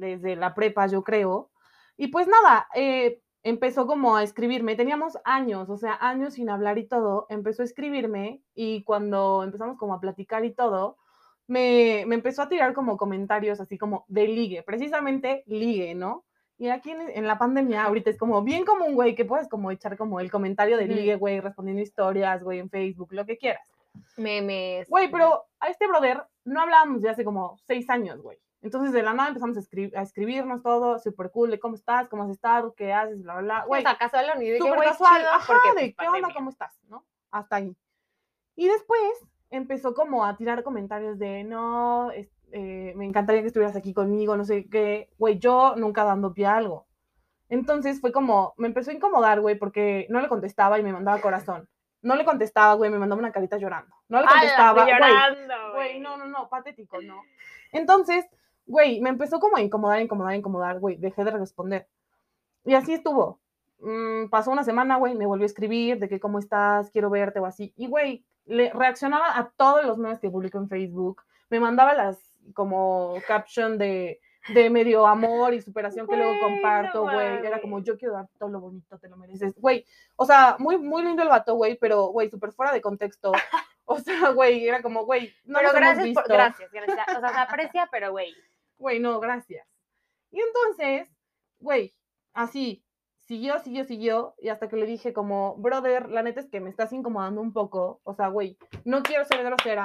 desde la prepa, yo creo. Y pues nada, eh, empezó como a escribirme. Teníamos años, o sea, años sin hablar y todo. Empezó a escribirme y cuando empezamos como a platicar y todo, me, me empezó a tirar como comentarios así como de ligue, precisamente ligue, ¿no? Y aquí en, en la pandemia ahorita es como bien común, güey, que puedes como echar como el comentario de Ujú. ligue, güey, respondiendo historias, güey, en Facebook, lo que quieras. Memes. Güey, pero a este brother no hablábamos de hace como seis años, güey. Entonces de la nada empezamos a, escri- a escribirnos todo, súper cool, de cómo estás, cómo has estado, qué haces, bla, bla, bla. Güey, o sea, casual, ni de súper casual, chido, ajá, porque, de pues, qué onda, cómo estás, ¿no? Hasta ahí. Y después empezó como a tirar comentarios de, no, es- eh, me encantaría que estuvieras aquí conmigo, no sé qué. Güey, yo nunca dando pie a algo. Entonces fue como, me empezó a incomodar, güey, porque no le contestaba y me mandaba corazón. No le contestaba, güey, me mandaba una carita llorando. No le ¡Hala, contestaba, güey. llorando, Güey, no, no, no, patético, no. Entonces, güey, me empezó como a incomodar, incomodar, incomodar, güey, dejé de responder. Y así estuvo. Mm, pasó una semana, güey, me volvió a escribir de que cómo estás, quiero verte o así. Y, güey, le reaccionaba a todos los memes que publico en Facebook. Me mandaba las como caption de, de medio amor y superación que luego comparto, güey. Era como, yo quiero dar todo lo bonito, te lo mereces. Güey, o sea, muy, muy lindo el vato, güey, pero, güey, súper fuera de contexto. O sea, güey, era como, güey, no pero nos hemos gracias, por, visto. gracias, gracias. O sea, se aprecia, pero, güey. Güey, no, gracias. Y entonces, güey, así, siguió, siguió, siguió, y hasta que le dije como, brother, la neta es que me estás incomodando un poco, o sea, güey, no quiero ser grosera,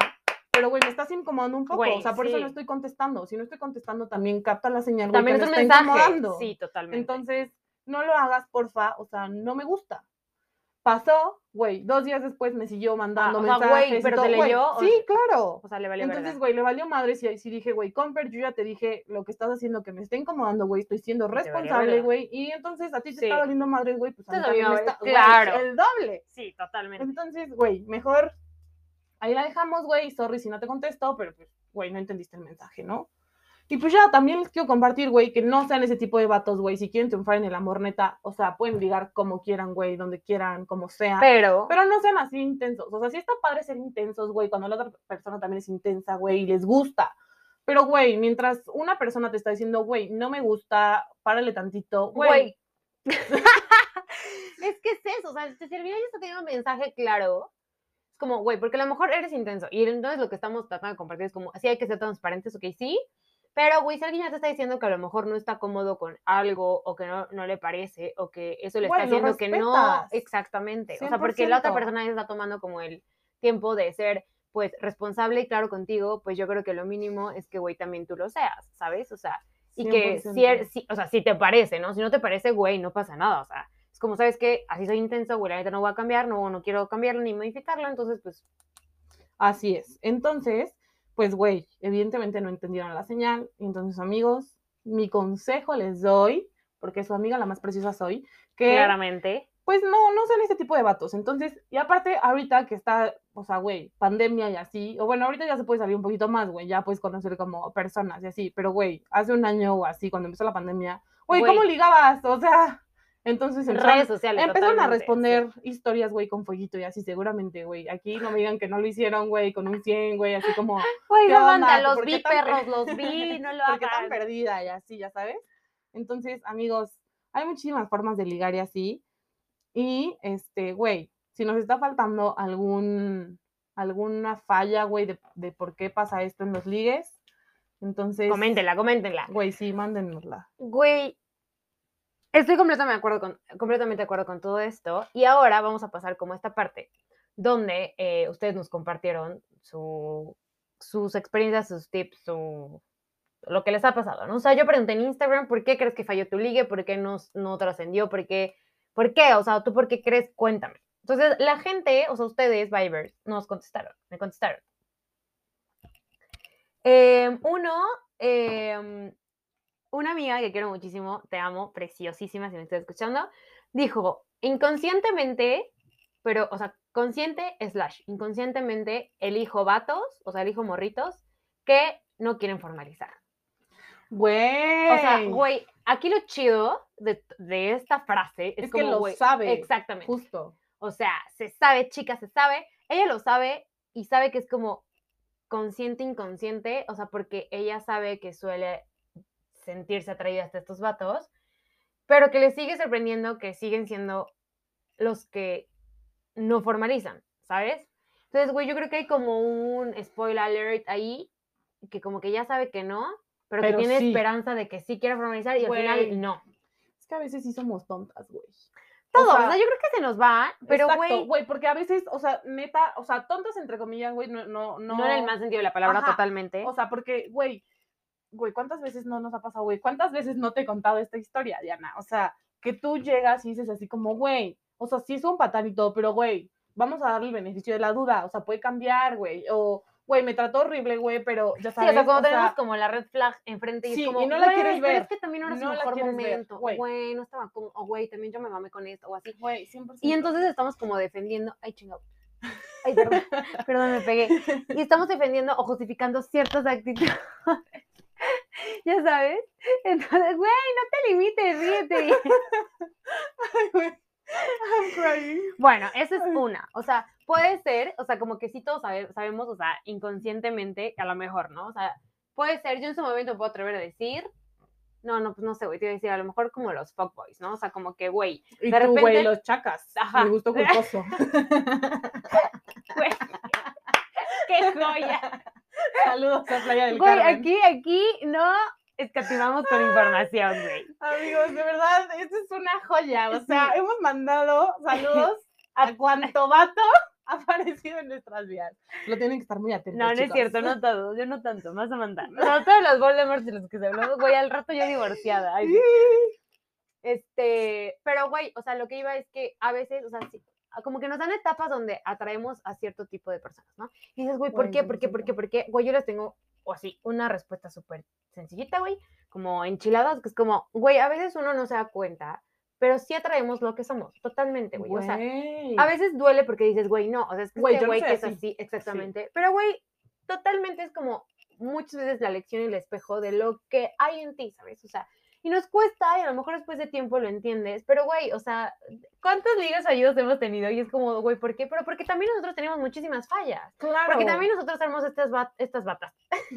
pero, güey, me estás incomodando un poco, Güey, o sea, por eso no estoy contestando, si no estoy contestando, también capta la señal, güey, También que es me un está mensaje. incomodando. Sí, totalmente. Entonces, no lo hagas, porfa, o sea, no me gusta. Pasó, güey, dos días después me siguió mandando Ah, o sea, mensajes. güey, pero todo, te güey, leyó, o- Sí, claro. o sea, le vale Entonces, güey, le valió madre y sí dije, güey, Comper, yo ya te dije lo que estás haciendo que me está incomodando, güey, estoy siendo responsable, güey, y entonces a ti te Sí. está valiendo madre, güey, pues a mí me está, güey, claro. el doble. Sí, totalmente. Entonces, güey, mejor ahí la dejamos, güey, sorry si no te contesto, pero pues, güey, no entendiste el mensaje, ¿no? Y pues ya, también les quiero compartir, güey, que no sean ese tipo de vatos, güey, si quieren triunfar en el amor, neta, o sea, pueden ligar como quieran, güey, donde quieran, como sea. Pero, Pero no sean así intensos. O sea, sí está padre ser intensos, güey, cuando la otra persona también es intensa, güey, y les gusta. Pero, güey, mientras una persona te está diciendo, güey, no me gusta, párale tantito, güey. es que es eso, o sea, te serviría ya tener un mensaje claro. Es como, güey, porque a lo mejor eres intenso. Y entonces lo que estamos tratando de compartir es como, así hay que ser transparentes, ok, sí. Pero, güey, si alguien ya te está diciendo que a lo mejor no está cómodo con algo, o que no, no le parece, o que eso le Güey, está haciendo que no. Exactamente. O sea, porque la otra 100%. persona ya está tomando como el tiempo de ser, pues, responsable y claro contigo, pues yo creo que lo mínimo es que, güey, también tú lo seas, ¿sabes? O sea, y que si, 100%. er- si- o sea, si te parece, ¿no? Si no te parece, güey, no pasa nada, o sea, es como, ¿sabes qué? Así soy intenso, güey, la neta no voy a cambiar, no, no quiero cambiarlo ni modificarlo, entonces, pues, Así es. Entonces, pues, güey, evidentemente no entendieron la señal. Y entonces, amigos, mi consejo les doy, porque su amiga la más preciosa soy, que claramente, pues no, no sean ese tipo de vatos. Entonces, y aparte, ahorita que está, o sea, güey, pandemia y así, o bueno, ahorita ya se puede salir un poquito más, güey, ya puedes conocer como personas y así, pero güey, hace un año o así, cuando empezó la pandemia, güey, ¿cómo ligabas? O sea, entonces empezaron, redes sociales. empezaron a responder sí. historias, güey, con fueguito y así, seguramente, güey. Aquí no me digan que no lo hicieron, güey, con un 100, güey, así como, Güey, ¿qué Samantha, onda? los ¿Por qué vi, perros, los vi, no lo ¿por qué tan hagan. perdida y así, ya sabes? Entonces, amigos, hay muchísimas formas de ligar y así. Y, este, güey, si nos está faltando algún, alguna falla, güey, de, de por qué pasa esto en los ligues, entonces, Coméntenla, coméntenla. güey, sí, mándenosla. Güey, estoy completamente de acuerdo con, completamente con todo esto. Y ahora vamos a pasar como a esta parte donde eh, ustedes nos compartieron su, sus experiencias, sus tips, su, lo que les ha pasado, ¿no? O sea, yo pregunté en Instagram, ¿por qué crees que falló tu ligue? ¿Por qué no, no trascendió? ¿Por qué? ¿Por qué? O sea, ¿tú por qué crees? Cuéntame. Entonces, la gente, o sea, ustedes, Vibers, nos contestaron, me contestaron. Em, uno, em, una amiga que quiero muchísimo, te amo, preciosísima si me estás escuchando, dijo, inconscientemente, pero, o sea, consciente slash, inconscientemente elijo vatos, o sea, elijo morritos que no quieren formalizar. Güey. O sea, güey, aquí lo chido de, de esta frase es, Es como, que lo güey, sabe. Exactamente. Justo. O sea, se sabe, chica, se sabe. Ella lo sabe y sabe que es como consciente, inconsciente. O sea, porque ella sabe que suele sentirse atraída hasta estos vatos, pero que le sigue sorprendiendo que siguen siendo los que no formalizan, ¿sabes? Entonces, güey, yo creo que hay como un spoiler alert ahí, que como que ya sabe que no, pero, Pero que tiene sí. esperanza de que sí quiere formalizar y Güey. al final no. Es que a veces sí somos tontas, güey. Todo, o sea, sea, yo creo que se nos va, pero Exacto, güey, güey, porque a veces, o sea, neta, o sea, tontas entre comillas, güey, no, no, no. no, en el más sentido de la palabra Ajá, totalmente. O sea, porque, güey, güey, ¿cuántas veces no nos ha pasado, güey? ¿Cuántas veces no te he contado esta historia, Diana? O sea, que tú llegas y dices así como, güey, o sea, sí es un patán y todo, pero, güey, vamos a darle el beneficio de la duda, o sea, puede cambiar, güey, o, güey, me trató horrible, güey, pero ya Sí, sabes. o sea, cuando o sea, tenemos como la red flag enfrente y sí, es como, y no la "Güey, quieres pero ver, es que también ahora es no el la mejor ver, momento, o güey. güey, no estaba como, o güey, también yo me mamé con esto, o así. Güey, 100%. Y entonces estamos como defendiendo, ay, chingado. Ay, perdón, perdón, me pegué. Y estamos defendiendo o justificando ciertas actitudes. ya sabes. Entonces, güey, no te limites, ríete. Ay, güey, I'm crying. Bueno, esa es una. O sea, puede ser, o sea, como que sí todos sabe- sabemos, o sea, inconscientemente, a lo mejor, ¿no? O sea, puede ser, yo en su momento puedo atrever a decir, no, no, pues no sé, güey, te iba a decir, a lo mejor como los fuckboys, ¿no? O sea, como que, güey, Y De tú, güey, los chacas. Ajá. Mi gusto culposo. güey, qué joya. Saludos a Playa del Güey, Carmen. aquí, aquí no escatimamos con información, güey. Amigos, de verdad, esto es una joya. O sea, hemos mandado saludos a cuanto vato ha aparecido en nuestras vidas. Lo tienen que estar muy atentos. No, no es cierto, no todos, yo no tanto, más Samantha. No, todos los Voldemorts de los que se habló, güey, al rato yo divorciada. ay, sí. Este, pero güey, o sea, lo que iba es que a veces, o sea, sí, como que nos dan etapas donde atraemos a cierto tipo de personas, ¿no? Y dices, güey, ¿por qué? ¿Por qué? ¿Por qué? 100%. ¿Por qué? Güey, yo les tengo, o así, una respuesta súper sencillita, güey, como enchiladas, que es como, güey, a veces uno no se da cuenta, pero sí atraemos lo que somos, totalmente, güey. O sea, a veces duele porque dices, güey, no, o sea, es que Güey, este no güey que es así. así, exactamente. Pero, güey, totalmente es como muchas veces la lección y el espejo de lo que hay en ti, ¿sabes? O sea, y nos cuesta, y a lo mejor después de tiempo lo entiendes, pero, güey, o sea, ¿cuántas ligas ayudas hemos tenido? Y es como, güey, ¿por qué? Pero porque también nosotros tenemos muchísimas fallas. Claro. Porque también nosotros tenemos estas, bat- estas batas,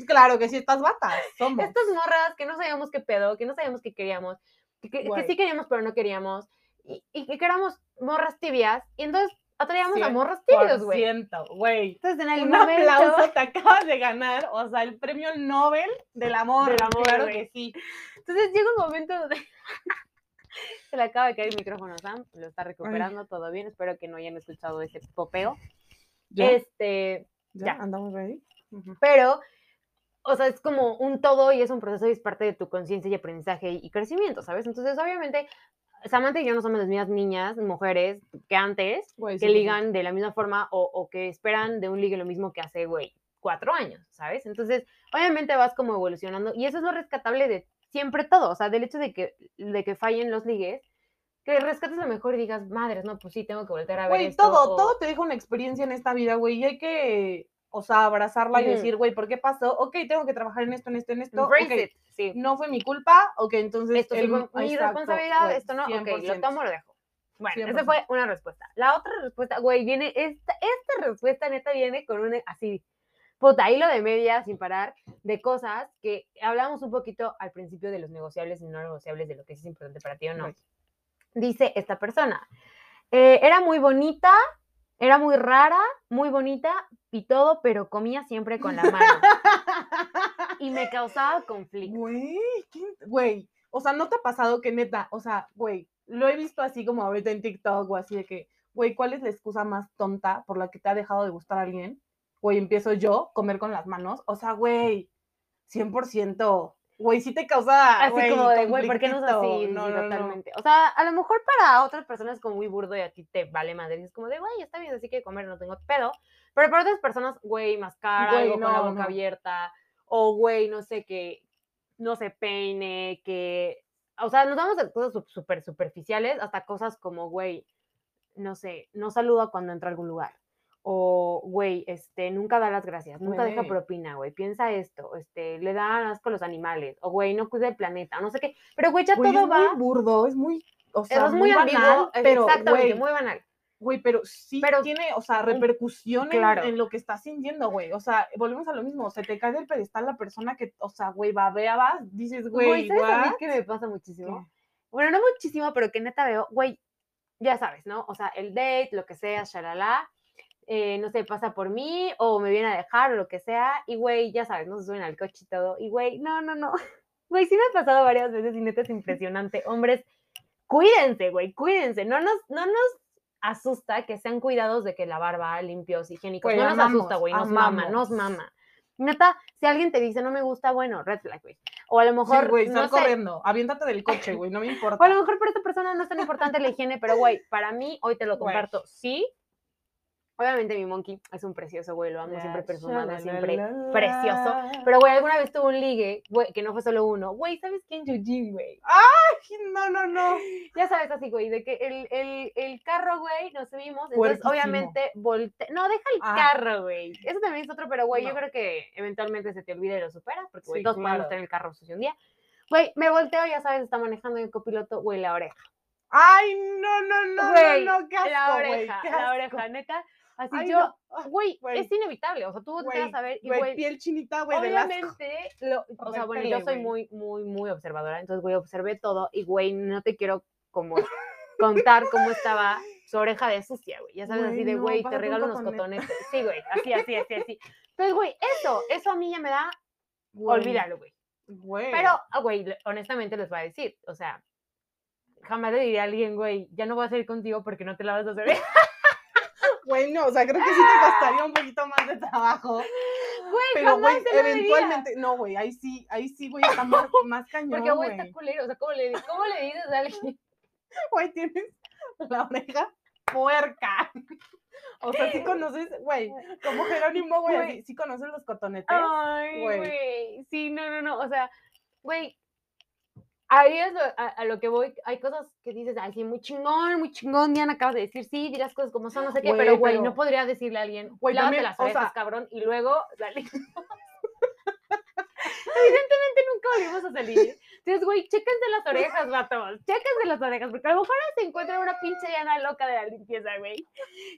Claro que sí, estas batas. Somos. estas morras que no sabíamos qué pedo, que no sabíamos qué queríamos, que, que- que sí queríamos pero no queríamos, y, y que éramos morras tibias, y entonces atraíamos a Cien morras tibios, güey. ciento, güey. Entonces en el Un momento, aplauso, te acabas de ganar, o sea, el premio Nobel del amor. Del amor, claro que sí. entonces llega un momento donde se le acaba de caer el micrófono a Sam, lo está recuperando, todo bien, espero que no hayan escuchado ese popeo. ¿Ya? Este, ¿Ya? ya. ¿Andamos ready? Ujú. pero, o sea, es como un todo y es un proceso y es parte de tu conciencia y aprendizaje y crecimiento, ¿sabes? Entonces, obviamente, Samantha y yo no somos las mismas niñas, mujeres que antes, Güey, que sí, ligan de la misma forma o, o que esperan de un ligue lo mismo que hace, güey, cuatro años, ¿sabes? Entonces, obviamente vas como evolucionando y eso es lo rescatable de siempre todo, o sea, del hecho de que, de que fallen los ligues, que rescates lo mejor y digas, madres, no, pues sí, tengo que volver a ver Güey, esto. todo, o- todo te deja una experiencia en esta vida, güey, y hay que, o sea, abrazarla y Ujú. decir, güey, ¿por qué pasó? Ok, tengo que trabajar en esto, en esto, en esto. Embrace ok, it, sí. No fue mi culpa, ok, entonces. Esto fue mi responsabilidad, güey, esto no, ok, lo 100%. tomo, lo dejo. Bueno, esa 100%. fue una respuesta. La otra respuesta, güey, viene, esta, esta respuesta neta viene con un, así, puta, hilo de media sin parar, de cosas que hablamos un poquito al principio de los negociables y no negociables, de lo que es importante para ti o no. Right. Dice esta persona, eh, era muy bonita, era muy rara, muy bonita y todo, pero comía siempre con la mano y me causaba conflicto. Güey, ¿qué- güey, o sea, ¿no te ha pasado que neta, o sea, güey, lo he visto así como ahorita en TikTok o así de que, güey, ¿cuál es la excusa más tonta por la que te ha dejado de gustar a alguien? Güey, empiezo yo, comer con las manos, o sea, güey, 100%, Güey, sí te causa. Así güey, como de, güey, ¿por qué no es así? No, no, no. totalmente. O sea, a lo mejor para otras personas es como muy burdo y a ti te vale madre. Es como de, güey, está bien, así que comer, no tengo pedo. Pero para otras personas, güey, mascar Güey, algo con la boca no. abierta. O, güey, no sé, que no se peine, que. O sea, nos damos de cosas súper superficiales hasta cosas como, güey, no sé, no saluda cuando entra a algún lugar. O, güey, este, nunca da las gracias, nunca deja propina, güey, piensa esto, este, le da asco a los animales, o, güey, no cuida el planeta, no sé qué. Pero, güey, ya Güey, todo es va. muy burdo, es muy. O sea, Eso es muy, ambiguo, banal, es pero, exactamente, muy banal. Güey, pero sí Pero- tiene, o sea, repercusión en, claro. en lo que estás sintiendo, güey. O sea, volvemos a lo mismo. Se te cae del pedestal la persona que, o sea, güey, babeabas, dices, Güey, ¿sabes a mí what? qué me pasa muchísimo? ¿Qué? Bueno, no muchísimo, pero que neta veo, güey, ya sabes, ¿no? O sea, el date, lo que sea, shalala, eh, no sé, pasa por mí o me viene a dejar o lo que sea, y güey, ya sabes, no se suben al coche y todo, y güey, no, no, no. Güey, sí me ha pasado varias veces y neta es impresionante. Hombres, cuídense, güey, cuídense. No nos, no nos asusta que sean cuidados de que la barba, limpios, higiénicos. Güey, no nos amamos, asusta, güey, nos mama, nos amamos. mama. Neta, si alguien te dice no me gusta, bueno, red flag, güey. O a lo Sí, mejor, güey, no sal sé, corriendo, aviéntate del coche, güey, no me importa. o a lo mejor para esta persona no es tan importante la higiene, pero güey, para mí, hoy te lo Güey. comparto, sí. Obviamente mi monkey es un precioso, güey, lo amo siempre La perfumado, shalalala. siempre precioso. Pero güey, alguna vez tuve un ligue, güey, que no fue solo uno. Güey, ¿sabes quién? Eugene, güey. Ay, No, no, no. Ya sabes así, güey, de que el, el, el carro, güey, nos subimos, entonces obviamente volte... No, deja el Ah. carro, güey. Eso también es otro, pero güey, yo creo que eventualmente se te olvida y lo superas, porque güey, Sí, todos podemos claro. tener el carro sucio un día. Güey, me volteo, ya sabes, está manejando el copiloto, güey, la oreja. Ay, no, no, no, Güey, no, no, qué la asco, güey, oreja, qué la oreja, neta. Así Ay, yo, no. güey, güey. es inevitable, o sea, tú volteas Güey, a ver y güey, piel chinita, güey, obviamente, lo- o sea, bueno, yo soy muy, muy, muy observadora, entonces, güey, observé todo y, güey, no te quiero como contar cómo estaba su oreja de sucia, güey, ya sabes, así Güey, de, no, güey, te pásate un regalo unos cotonete. cotonetes, sí, güey, así, así, así, así. Entonces, güey, eso, eso a mí ya me da, Güey, olvídalo, güey. Güey. Pero, ah, güey, honestamente les voy a decir, o sea, jamás le diría a alguien, güey, ya no voy a salir contigo porque no te lavas las orejas. Güey, no, o sea, creo que sí te costaría un poquito más de trabajo. Güey, Pero, güey, diría. eventualmente, no, güey, ahí sí, ahí sí, güey, está más, más cañón, Porque, güey, está culero. O sea, ¿cómo le, cómo le dices a alguien? Güey, tienes la oreja puerca. O sea, sí conoces, güey, como Jerónimo, güey, sí conoces los cotonetes. Ay, güey. Sí, no, no, no. O sea, güey, ahí es lo- a, a lo que voy. Hay cosas que dices, ay, sí, muy chingón, muy chingón, Diana, acabas de decir, sí, dirás cosas como son, no sé qué, Güey, pero, güey, pero- no podría decirle a alguien, Güey, lávate también, las o orejas, sea- cabrón, y luego salir. Evidentemente nunca volvimos a salir. Entonces, güey, chéquense las orejas, vatos. Chéquense las orejas, porque a lo mejor se encuentra una pinche Diana loca de la limpieza, güey.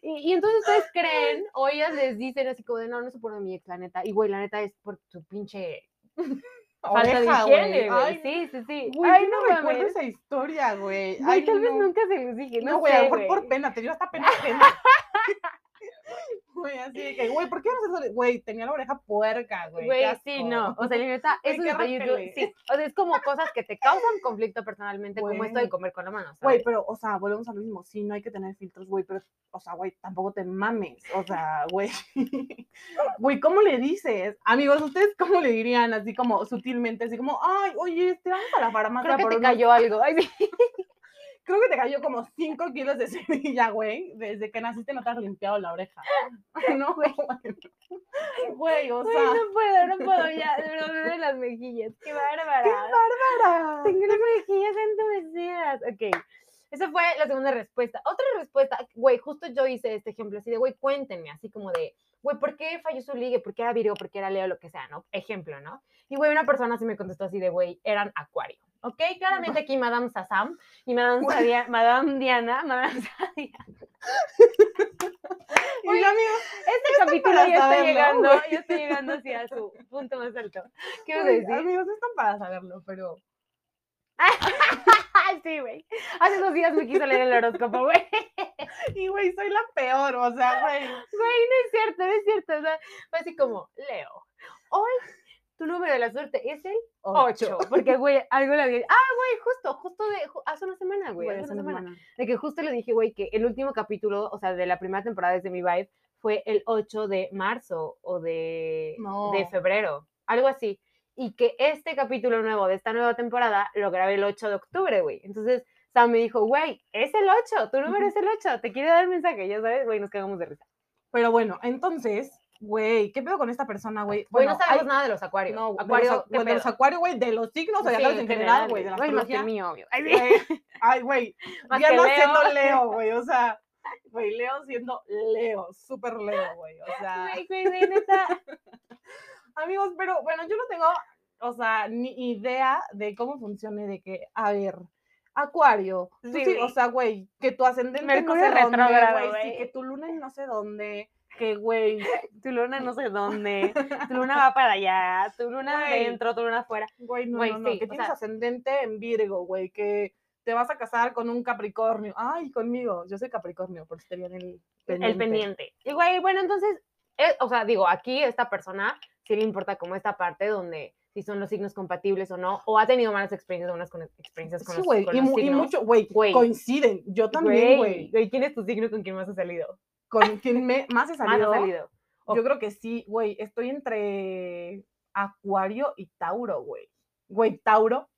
Y, y entonces ustedes creen, o ellas les dicen así como de, no, no por mi ex, la neta. Y, güey, la neta es por tu pinche falta de Oreja, higiene, güey. Ay, Sí, sí, sí. Güey, Ay, yo no, no recuerdo esa historia, güey. Ay, tal vez no. nunca se los dije, no, No, güey, a lo mejor por pena, te dio hasta pena. Güey, así de que, güey, ¿por qué no se Güey, tenía la oreja puerca, güey. Güey, sí, no. O sea, la neta, eso es de YouTube. Sí, o sea, es como cosas que te causan conflicto personalmente, como esto de comer con la mano, Güey, pero, o sea, volvemos a lo mismo. Sí, no hay que tener filtros, güey, pero, o sea, güey, tampoco te mames. O sea, güey. Güey, ¿cómo le dices? Amigos, ¿ustedes cómo le dirían? Así como sutilmente, así como, ay, oye, este, vamos a la farmacia Creo que por te cayó algo. Ay, sí. Creo que te cayó como 5 kilos de semilla, güey. Desde que naciste no te has limpiado la oreja. no, güey. Güey, o Güey, sea. no puedo, no puedo ya. Me duelen las mejillas. Qué bárbara. ¡Qué bárbara! Tengo las mejillas entumecidas. Ok. Esa fue la segunda respuesta. Otra respuesta, güey, justo yo hice este ejemplo así de, güey, cuéntenme, así como de, güey, ¿por qué falló su ligue? ¿Por qué era Virgo? ¿Por qué era Leo? Lo que sea, ¿no? Ejemplo, ¿no? Y, güey, una persona sí me contestó así de, güey, eran Acuario. ¿Ok? Claramente aquí Madame Sassam y Madame. Sadia- Madame Diana, Madame Sadia. Y Güey, yo, amigo, Este capítulo ya está saberlo, llegando, ya está llegando hacia su punto más alto. ¿Qué vas a decir? amigos, no están para saberlo, pero. sí, güey. Hace dos días me quiso leer el horóscopo, güey. Y, güey, soy la peor, o sea, güey. Güey, no es cierto, no es cierto. O sea, fue así como, Leo, hoy tu número de la suerte es el 8. Porque, güey, algo le había... Ah, güey, justo, justo de... ju- Hace una semana, güey. Hace una semana. semana. De que justo le dije, güey, que el último capítulo, o sea, de la primera temporada desde mi vibe, fue el 8 de marzo o de, de No. febrero. Algo así. Y que este capítulo nuevo de esta nueva temporada lo grabé el 8 de octubre, güey. Entonces, Sam me dijo, güey, es el 8, tu número es el 8, te quiere dar el mensaje, ya sabes, güey, nos cagamos de risa. Pero bueno, entonces, güey, ¿qué pedo con esta persona, güey? Güey, Bueno, no sabemos hay- nada de los acuarios. No, de Acuario, los, ¿qué bueno, de los acuarios, güey, de los signos Sí, zodiacales en general, güey, de la Güey, más que astrología. mío, obvio. Ay. Güey, Diana Leo. siendo Leo, güey, o sea, güey, Leo siendo Leo, súper Leo, güey, o sea, güey, güey, neta. amigos, pero bueno, yo no tengo, o sea, ni idea de cómo funcione, de que, a ver, Acuario, tú Sí, o sea, güey, que tu ascendente Mercurio no sé dónde, retrógrado, güey, sí, que tu luna no sé dónde, que, güey, Tu luna no sé dónde, tu luna va para allá, tu luna Güey. adentro, tu luna afuera. Güey, no, Güey, no, no, sí, que tienes sea- ascendente en Virgo, güey, que te vas a casar con un Capricornio. Ay, conmigo, yo soy Capricornio, por si te viene el pendiente. El pendiente. Y güey, bueno, entonces, eh, o sea, digo, aquí esta persona sí le importa como esta parte donde si son los signos compatibles o no, o ha tenido malas experiencias, unas con experiencias con Sí, los, güey, con y, los mu- y mucho, güey, coinciden. Yo también, güey, ¿quién es tu signo con quien más has salido? con quien me más he salido. has salido. Yo creo que sí, güey, estoy entre Acuario y Tauro, güey. Güey, Tauro.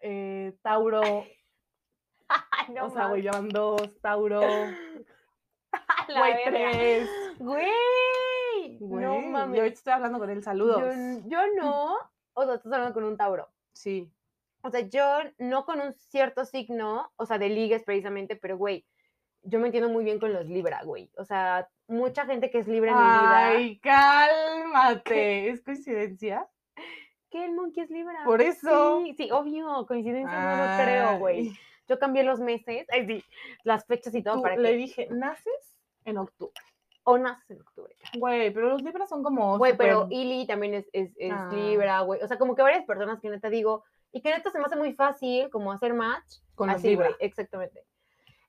Eh, Tauro, Ay, no o sea, güey, van dos, Tauro, güey, tres. Güey, Güey, yo mames. ahorita estoy hablando con él, saludos. Yo, yo no, o sea, estás hablando con un Tauro. Sí. O sea, yo no con un cierto signo, o sea, de ligas precisamente, pero güey, yo me entiendo muy bien con los Libra, güey. O sea, mucha gente que es Libra en mi vida. Ay, cálmate. ¿Es coincidencia? ¿Qué el monkey es Libra? Por eso. Sí, sí, obvio, coincidencia no lo creo, güey. Yo cambié los meses, ay, sí, las fechas y todo Tú para le que. dije, naces en octubre. O naces en octubre. Güey, pero los libras son como. Güey, pero súper- Ili también es, es, es Ah. Libra, güey. O sea, como que varias personas que neta digo, y que neta se me hace muy fácil como hacer match. Con los Así, Libra. güey, exactamente.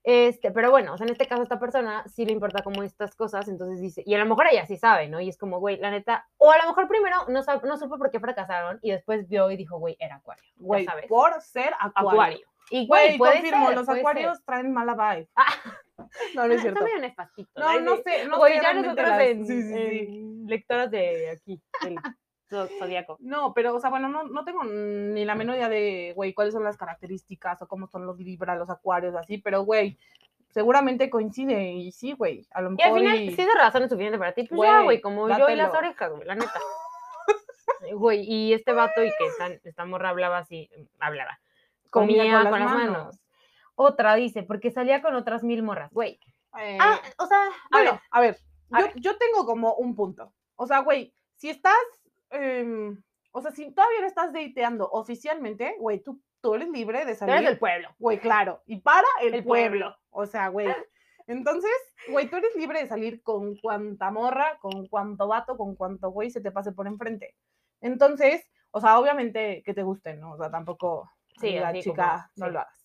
Este, pero bueno, o sea, en este caso a esta persona sí le importa como estas cosas, entonces dice, y a lo mejor ella sí sabe, ¿no? Y es como, güey, la neta, o a lo mejor primero no, no supo por qué fracasaron y después vio y dijo, güey, era acuario, Güey, sabes. por ser acuario. Acuario. Y güey, confirmo, ser, los puede ser. acuarios traen mala vibe. Ah. No, no es cierto. No, no sí. sé, no Güey, sé ya nosotros las- en, sí, sí, sí. en lectoras de aquí, del zo- zodiaco. No, pero, o sea, bueno, no, no tengo ni la menor idea de, güey, cuáles son las características o cómo son los Libra, los acuarios, así, pero, güey, seguramente coincide y sí, güey, a lo Y mejor. al final, y- si es razón suficiente para ti, pues ya, Güey, como yo y las orejas, güey, la neta. Güey, y este vato y que esta, esta morra hablaba así, hablaba, comía, con, las manos. Otra dice, porque salía con otras mil morras, güey. Eh, Ah, o sea, a bueno, ver, a ver, a yo, ver. yo tengo como un punto. O sea, güey, si estás, em, o sea, si todavía no estás dateando oficialmente, güey, tú, tú eres libre de tú eres salir. del pueblo. Güey, claro, y para el, El pueblo. pueblo. O sea, güey. Entonces, güey, tú eres libre de salir con cuanta morra, con cuanto vato, con cuanto güey se te pase por enfrente. Entonces, o sea, obviamente que te gusten, ¿no? O sea, tampoco, Sí, la chica, como- no sí. lo hagas.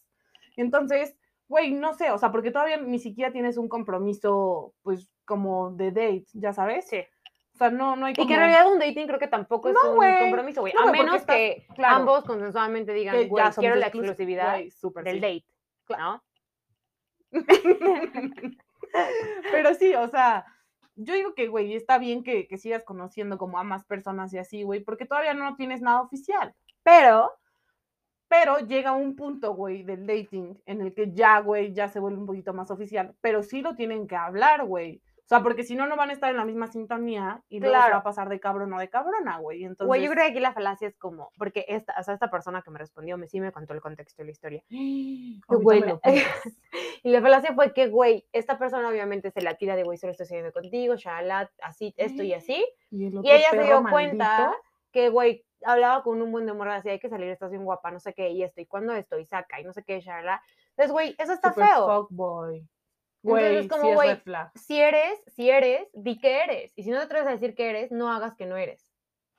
Entonces, güey, no sé, o sea, porque todavía ni siquiera tienes un compromiso, pues, como de date, ¿ya sabes? Sí. O sea, no, no hay Y como... que en realidad un dating creo que tampoco es No, un compromiso, güey. No, a menos estás- que claro, ambos consensuadamente digan, güey, quiero la exclusividad del sí. date, Claro. ¿no? Pero sí, o sea, yo digo que, güey, está bien que, que sigas conociendo como a más personas y así, güey, porque todavía no tienes nada oficial. Pero, Pero llega un punto, güey, del dating en el que ya, güey, ya se vuelve un poquito más oficial, pero sí lo tienen que hablar, güey. O sea, porque si no, no van a estar en la misma sintonía y luego se va Claro. a pasar de cabrón o de cabrona, güey. Entonces, güey, yo creo que aquí la falacia es como, porque esta, o sea, esta persona que me respondió, me sí me contó el contexto de la historia. Ahorita Güey, la- y la falacia fue que, güey, esta persona obviamente se la tira de, güey, solo estoy saliendo contigo, shalala, así, esto y así. Y, el Y ella se dio maldito, cuenta que, güey, hablaba con un buen de morra, así, hay que salir, estás bien guapa, no sé qué, y esto, y cuando esto, y saca, y no sé qué, shalala. Entonces, güey, eso está super feo. fuckboy. Entonces, Güey, es como, güey. Si eres, si eres, di que eres. Y si no te atreves a decir que eres, no hagas que no eres.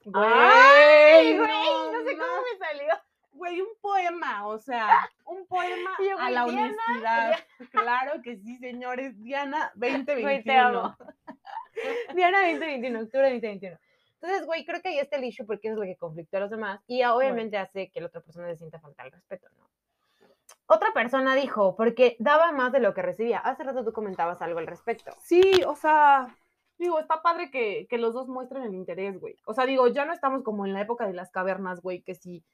Güey, güey, no, no sé cómo no. me salió. Güey, un poema, o sea, un poema a la Diana, honestidad. Claro que sí, señores. Diana Güey, 2021. te amo. Diana 2021, octubre 2021. Entonces, güey, creo que ahí está el issue porque eso es lo que conflictó a los demás y obviamente hace que la otra persona se sienta falta al respeto, ¿no? Otra persona dijo, porque daba más de lo que recibía. Hace rato tú comentabas algo al respecto. Sí, o sea, Digo, está padre que, que los dos muestren el interés, güey. O sea, digo, ya no estamos como en la época de las cavernas, güey, que si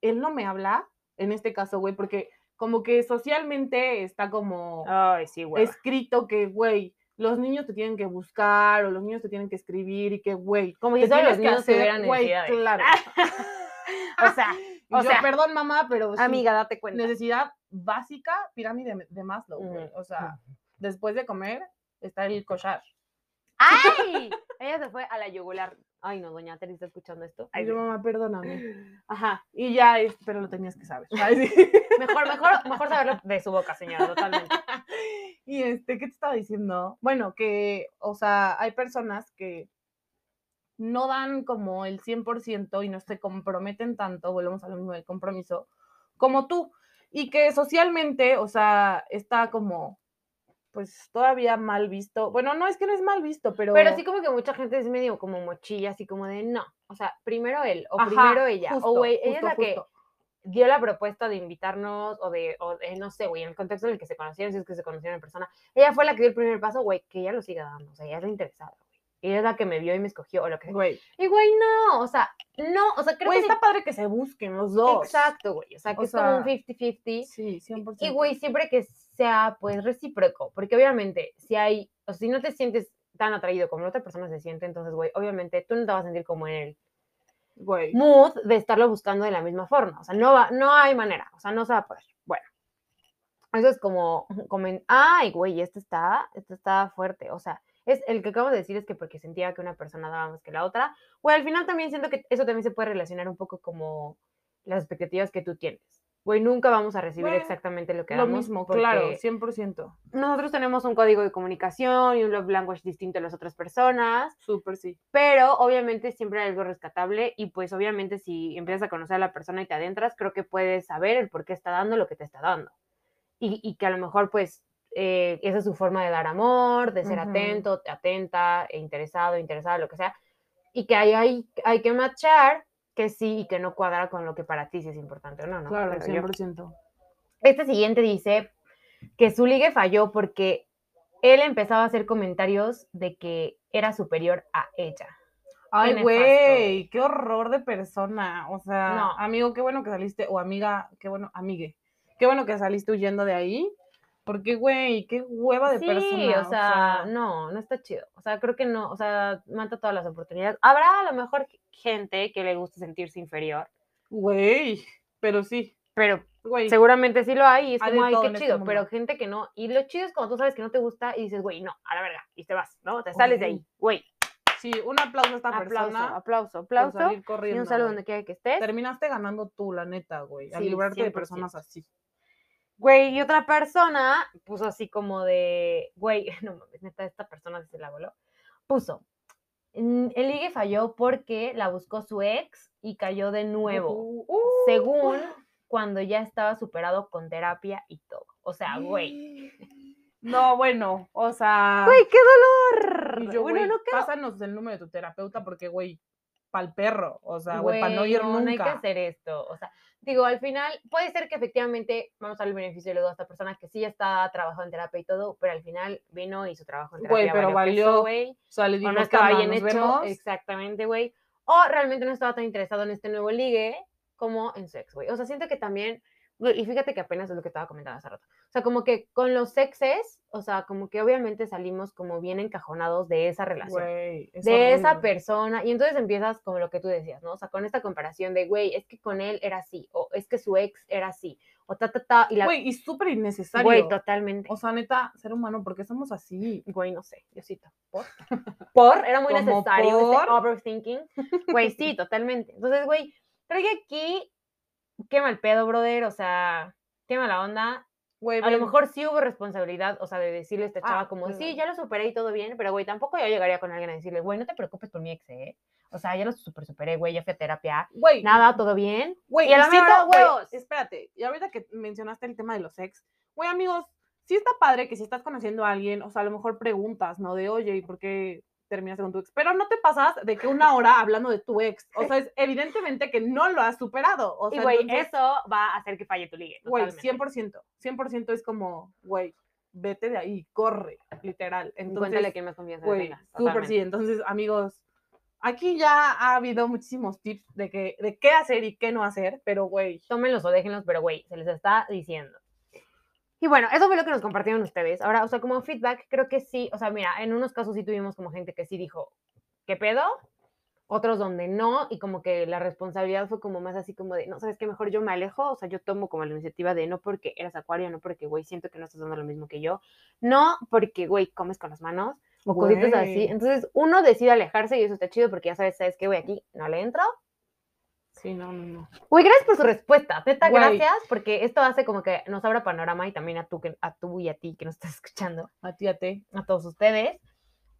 él no me habla, en este caso, güey, porque como que socialmente está como Ay, sí, güey. escrito que, güey, los niños te tienen que buscar o los niños te tienen que escribir y que, güey, Como solo tienes los que niños hacer, tuvieran güey, claro. O sea, o yo, sea, perdón, mamá, pero amiga, date cuenta. necesidad básica, pirámide de Maslow, güey. Ujú. O sea, después de comer está el cochar. ¡Ay! Ella se fue a la yugular. Ay, no, doña Teresa escuchando esto. Ay, yo, mamá, perdóname. Ajá. Y ya, pero lo tenías que saber. Ay, sí. Mejor, mejor, mejor saberlo de su boca, señora, totalmente. Y este, ¿qué te estaba diciendo? Bueno, que, o sea, hay personas que no dan como el 100% y no se comprometen tanto, volvemos a lo mismo del compromiso, como tú. Y que socialmente, o sea, está como, pues todavía mal visto. Bueno, no es que no es mal visto, pero... Pero sí como que mucha gente es medio como mochilla, así como de no. O sea, primero él, o Ajá, primero ella. justo, o güey, ella es justo, la que. Dio la propuesta de invitarnos, o de, o de, no sé, güey, en el contexto en el que se conocieron, si es que se conocieron en persona. Ella fue la que dio el primer paso, güey, que ella lo siga dando. O sea, ella es la interesada, güey. Ella es la que me vio y me escogió, o lo que sea. Güey, Y güey, no, o sea, no, o sea, creo güey, que está padre que se busquen los dos. Exacto, güey. O sea, que O es como un sea, 50-50. Sí, 100%. Y, güey, siempre que sea, pues, recíproco, porque obviamente, si hay, o si no te sientes tan atraído como la otra persona se siente, entonces, güey, obviamente tú no te vas a sentir como en el Güey. mood de estarlo buscando de la misma forma, o sea, no va, no hay manera, o sea, no se va a poder. Bueno, eso es como, como ay, güey, esto está, esto está fuerte, o sea, es el que acabo de decir es que porque sentía que una persona daba más que la otra, güey, al final también siento que eso también se puede relacionar un poco como las expectativas que tú tienes. Güey, nunca vamos a recibir Güey, exactamente lo que Lo damos, mismo, claro, porque 100%. nosotros tenemos un código de comunicación y un love language distinto a las otras personas, Súper sí. pero obviamente siempre hay algo rescatable y pues obviamente si empiezas a conocer a la persona y te adentras, creo que puedes saber el por qué está dando lo que te está dando. Y, y que a lo mejor pues eh, esa es su forma de dar amor, de ser Ujú. atento, atenta, e interesado, interesada, lo que sea. Y que hay, hay, hay que matchar que sí y que no cuadra con lo que para ti sí es importante o no, ¿no? Claro, Pero yo- 100%. este siguiente dice que su ligue falló porque él empezaba a hacer comentarios de que era superior a ella. Ay, güey, qué horror de persona. O sea, No. amigo, qué bueno que saliste, o amiga, qué bueno, amigue, qué bueno que saliste huyendo de ahí. Porque, güey, qué hueva de sí, persona. o sea, no, no está chido. O sea, creo que no, o sea, mata todas las oportunidades. Habrá a lo mejor gente que le guste sentirse inferior, güey, pero sí, pero güey. seguramente sí lo hay y es Hay como, ay, qué este chido, pero gente que no. Y lo chido es cuando tú sabes que no te gusta y dices, güey, no, a la verga, y te vas, ¿no? Te sales de ahí, güey. Sí, un aplauso a esta Aplauso, persona. aplauso, por aplauso. salir Y corriendo, un saludo güey. donde quiera que estés. Terminaste ganando tú, la neta, güey. Al Sí, librarte de 100%. personas así. Güey, y otra persona puso así como de, güey, no mames, neta, esta persona se la voló. Puso, "Mm, el ligue falló porque la buscó su ex y cayó de nuevo, Uh, uh, según cuando ya estaba superado con terapia y todo. O sea, güey. No, bueno, o sea. Güey, qué dolor. y yo, bueno, güey, no quedó. pásanos el número de tu terapeuta porque, güey, pa'l perro. O sea, güey, para no ir nunca. no hay que hacer esto. O sea, digo, al final puede ser que efectivamente vamos a darle el beneficio de a esta persona que sí ya está trabajando en terapia y todo, pero al final vino y su trabajo en terapia Güey, pero valió güey. O sea, le o dijo, no estaba "Cama, bien hecho, vemos". exactamente, güey. O realmente no estaba tan interesado en este nuevo ligue como en su ex, güey. O sea, siento que también, y fíjate que apenas es lo que estaba comentando hace rato. O sea, como que con los exes, o sea, como que obviamente salimos como bien encajonados de esa relación. Güey, es de esa persona, y entonces empiezas como lo que tú decías, ¿no? O sea, con esta comparación de, güey, es que con él era así, o es que su ex era así, o ta, ta, ta, y la... Güey, y súper innecesario. Güey, totalmente. O sea, neta, ser humano, ¿por qué somos así? Güey, no sé, Diosito. ¿Por? ¿Por? Era muy ¿Como necesario por? este overthinking. Güey, sí, totalmente. Entonces, güey, creo que aquí, qué mal pedo, brother, o sea, qué mala onda. Güey, A lo mejor sí hubo responsabilidad, o sea, de decirle a esta chava Ah, como, sí, ya lo superé y todo bien, pero güey, tampoco yo llegaría con alguien a decirle, güey, no te preocupes por mi ex, ¿eh? O sea, ya lo super superé, güey, ya fui a terapia, Güey, nada, todo bien. Güey, Y a la huevos. espérate, y ahorita que mencionaste el tema de los ex, güey, amigos, sí está padre que si estás conociendo a alguien, o sea, a lo mejor preguntas, ¿no? De, oye, ¿y por qué terminaste con tu ex? Pero no te pasas de que una hora hablando de tu ex, o sea, es evidentemente que no lo has superado, o Y sea, güey, entonces, eso va a hacer que falle tu ligue. güey, totalmente. 100%, 100% es como, güey, vete de ahí, corre, literal. Cuéntale Entonces, quién más confianza güey, súper sí. Entonces, amigos, aquí ya ha habido muchísimos tips de, que, de qué hacer y qué no hacer, pero, güey, Tómenlos o déjenlos, pero güey, se les está diciendo. Y bueno, eso fue lo que nos compartieron ustedes. Ahora, o sea, como feedback, creo que sí, o sea, mira, en unos casos sí tuvimos como gente que sí dijo, ¿qué pedo? Otros donde no, y como que la responsabilidad fue como más así como de, no, ¿sabes qué? Mejor yo me alejo, o sea, yo tomo como la iniciativa de no porque eres acuario, no porque, güey, siento que no estás dando lo mismo que yo, no porque, güey, comes con las manos, o cositas así. Entonces, uno decide alejarse y eso está chido porque ya sabes, ¿sabes qué? Güey, aquí no le entro, sí, no, no, no. Güey, gracias por su respuesta. Güey. gracias, porque esto hace como que nos abra panorama y también a tú, que, a tú y a ti que nos estás escuchando, A ti, a ti. a todos ustedes.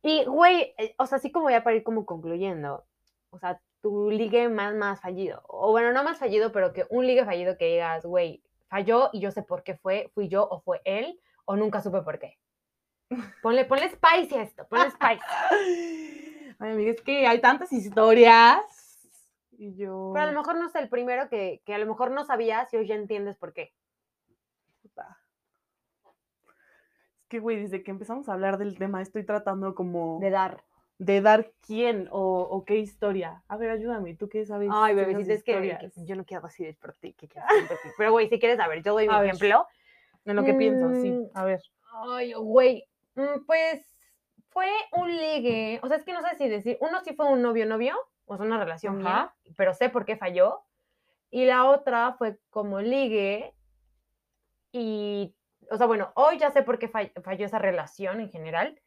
Y, güey, eh, o sea, así como ya para ir como concluyendo, o sea, tu ligue más, más fallido, o bueno, no más fallido, pero que un ligue fallido que digas, güey, falló y yo sé por qué fue, fui yo o fue él, o nunca supe por qué. Ponle, ponle spicy a esto, ponle spicy. Ay, amiga, es que hay tantas historias. Y yo. Pero a lo mejor no sé, el primero que, que a lo mejor no sabías y hoy ya entiendes por qué. puta. Es que, güey, desde que empezamos a hablar del tema, estoy tratando como De dar. de dar quién o, o qué historia. A ver, ayúdame, ¿tú qué sabes? Ay, bebecita, es que, que yo no quiero decidir por ti. ¿qué quieres decir por ti? Pero, güey, si quieres saber, yo doy mi A ver. ejemplo. En lo que pienso, sí. Mm, A ver. Ay, güey, mm, pues fue un ligue. O sea, es que no sé si decir. Uno sí fue un novio-novio, o sea, una relación pero sé por qué falló. Y la otra fue como ligue. Y, o sea, bueno, hoy ya sé por qué fall- falló esa relación en general.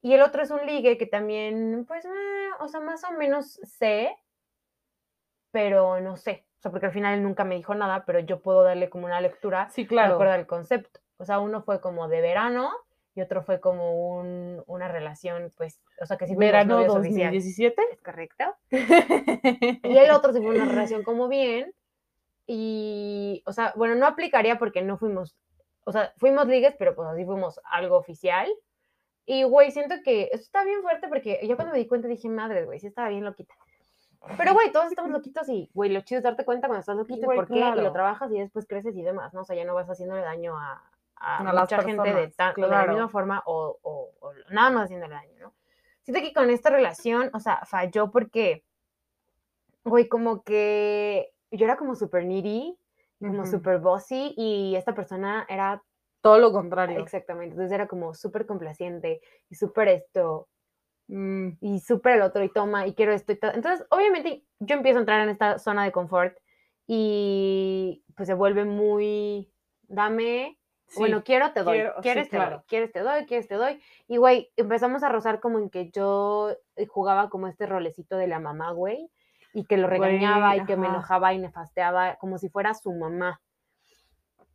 Y el otro es un ligue que también, pues, eh, o sea, más o menos sé, pero no sé. O sea, porque al final él nunca me dijo nada, pero yo puedo darle como una lectura Sí, de claro. acuerdo al concepto. O sea, uno fue como de verano y otro fue como un- una relación, pues, o sea, que sí Verano novios oficiales. 2017. ¿Es correcto? Y el otro sí fue una relación como bien. Y, o sea, bueno, no aplicaría porque no fuimos, o sea, fuimos ligues, pero pues así fuimos algo oficial. Y, güey, siento que eso está bien fuerte porque yo cuando me di cuenta dije, madre, güey, sí estaba bien loquita. Pero, güey, todos estamos loquitos y, güey, lo chido es darte cuenta cuando estás loquito y por qué, y lo claro. trabajas y después creces y demás, ¿no? O sea, ya no vas haciéndole daño a, a mucha gente de, personas, tan- o de la claro. misma forma o, o- o nada más haciéndole daño, ¿no? Siento que con esta relación, o sea, falló porque, güey, como que yo era como súper needy, como Ujú. súper bossy y esta persona era Todo lo contrario. exactamente, entonces era como súper complaciente y súper esto, Mm, y súper el otro y toma y quiero esto y todo. Entonces, obviamente, yo empiezo a entrar en esta zona de confort y pues se vuelve muy, dame, sí. bueno, quiero, te doy, quiero- sí, quieres, te doy, quieres, te doy, quieres, te doy. Y, güey, empezamos a rozar como en que yo eh, jugaba como este rolecito de la mamá, güey, y que lo Güey, regañaba y que me enojaba y nefasteaba como si fuera su mamá.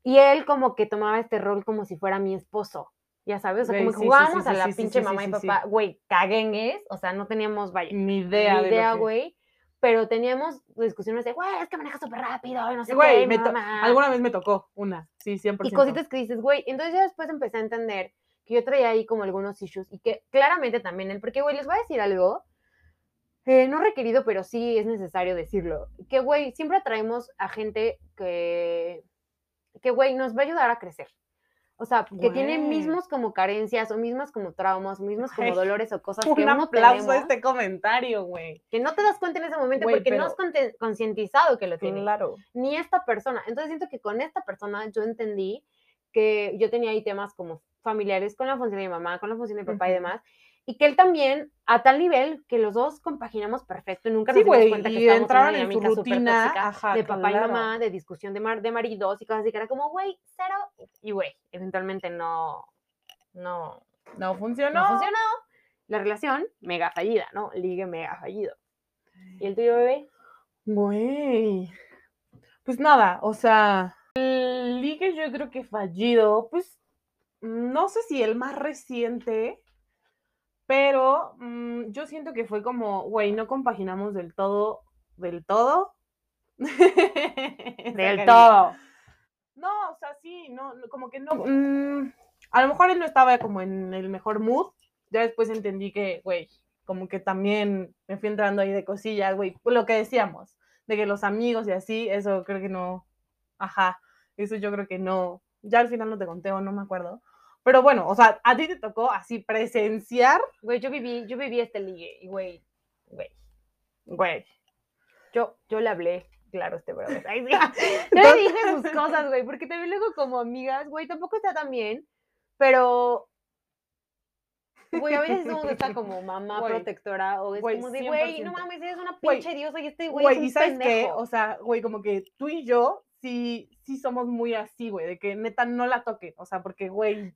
Y él como que tomaba este rol como si fuera mi esposo, ya sabes, o sea, Güey, como sí, jugábamos a la pinche mamá y papá, güey, caguengues, o sea, no teníamos, vaya, Ni idea. ni de lo idea, que- güey, pero teníamos discusiones de, güey, es que maneja súper rápido, y no sé Güey, qué, me mamá". Alguna vez me tocó una, sí, 100%. y cositas que dices, güey, entonces ya después empecé a entender que yo traía ahí como algunos issues y que claramente también él, porque, güey, les voy a decir algo, eh, no requerido, pero sí es necesario decirlo, que, güey, siempre atraemos a gente que, que, güey, nos va a ayudar a crecer. O sea, que tiene Güey. mismos como carencias o mismas como traumas, mismos como dolores o cosas que Un uno aplauso tenemos, a este comentario, güey. que no te das cuenta en ese momento Güey, porque no has concientizado que lo tienes Claro. ni esta persona. Entonces siento que con esta persona yo entendí que yo tenía ahí temas como familiares con la función de mi mamá, con la función de mi papá y demás, y que él también, a tal nivel que los dos compaginamos perfecto y nunca Sí, nos dimos cuenta que estábamos en una entraban en su rutina, tóxica ajá, de papá claro. y mamá, de discusión de, mar- de maridos y cosas así, que era como, güey, cero, y güey, eventualmente no, no, No funcionó. no funcionó. La relación, mega fallida, ¿no? Ligue mega fallido. ¿Y el tuyo, bebé? Güey. Pues nada, o sea, el ligue yo creo que fallido, pues no sé si el más reciente, pero mm, yo siento que fue como, güey, no compaginamos del todo, del todo. Del todo. No, o sea, sí, no, como que no. mm, a lo mejor él no estaba como en el mejor mood. Ya después entendí que, güey, como que también me fui entrando ahí de cosillas, güey. Lo que decíamos, de que los amigos y así, eso creo que no. Ajá, eso yo creo que no. Ya al final no te conté o no me acuerdo. Pero bueno, o sea, a ti te tocó así presenciar. Güey, yo viví, yo viví este ligue y güey, güey, güey. Yo, yo le hablé, claro, este brother. Ay, sí. Yo le dije sus cosas, güey, porque también luego como amigas, güey, tampoco está tan bien, pero Güey, a veces somos esta como mamá protectora o es Güey, como de, güey, no 100%. mames, eres una pinche diosa y este güey es un y sabes qué, o sea, güey, como que tú y yo sí, sí somos muy así, güey, de que neta no la toque, o sea, porque, güey,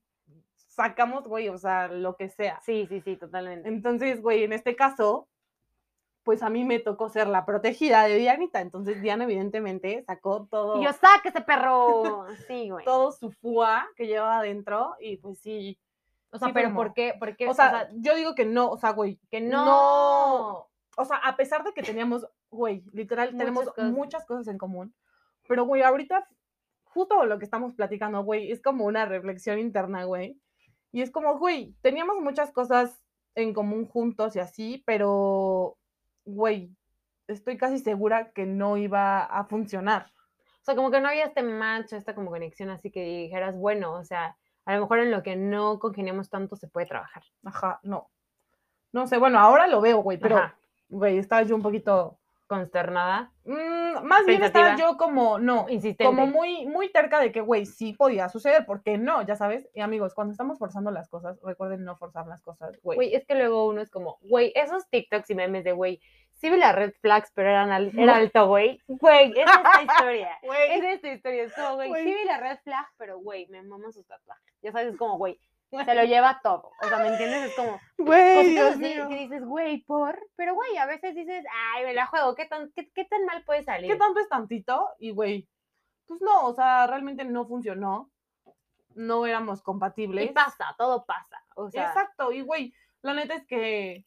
sacamos, güey, o sea, lo que sea. Sí, sí, sí, totalmente. Entonces, güey, en este caso, pues a mí me tocó ser la protegida de Dianita, entonces Diana evidentemente sacó todo, Y yo, saque ese perro. Sí, güey. todo su fua que llevaba adentro y pues sí, O sea, sí pero ¿por qué? Porque, o sea, yo digo que no, o sea, güey, que no- no. o sea, a pesar de que teníamos, güey, literal, Muchas tenemos cosas. muchas cosas en común, pero, güey, ahorita, justo lo que estamos platicando, güey, es como una reflexión interna, güey, y es como, güey, teníamos muchas cosas en común juntos y así, pero, güey, estoy casi segura que no iba a funcionar. O sea, como que no había este match, esta como conexión así que dijeras, bueno, o sea, a lo mejor en lo que no congeniamos tanto se puede trabajar. Ajá, no. No sé, bueno, ahora lo veo, güey, pero, Ajá. güey, estaba yo un poquito... Consternada, mm, más bien estaba yo como, no, insistente. como muy, muy terca de que, güey, sí podía suceder, ¿por qué no? Ya sabes, y amigos, cuando estamos forzando las cosas, recuerden no forzar las cosas, güey. Güey, es que luego uno es como, güey, esos TikToks y memes de, güey, sí vi las red flags, pero eran al, era alto, güey. Güey, es esta historia. Güey, Es esta historia. Es como, güey, Güey. sí vi la red flag, pero, güey, me maman sus tatuajes. Ya sabes, es como, güey, se lo lleva todo. O sea, ¿me entiendes? Es como, güey, Dios así mío. que dices, güey, por. Pero, güey, a veces dices, ay, me la juego, ¿qué tan, qué, qué tan mal puede salir? ¿Qué tanto es tantito? Y, güey, pues no, o sea, realmente no funcionó, no éramos compatibles. Y pasa, todo pasa. O sea, Exacto, y, güey, la neta es que,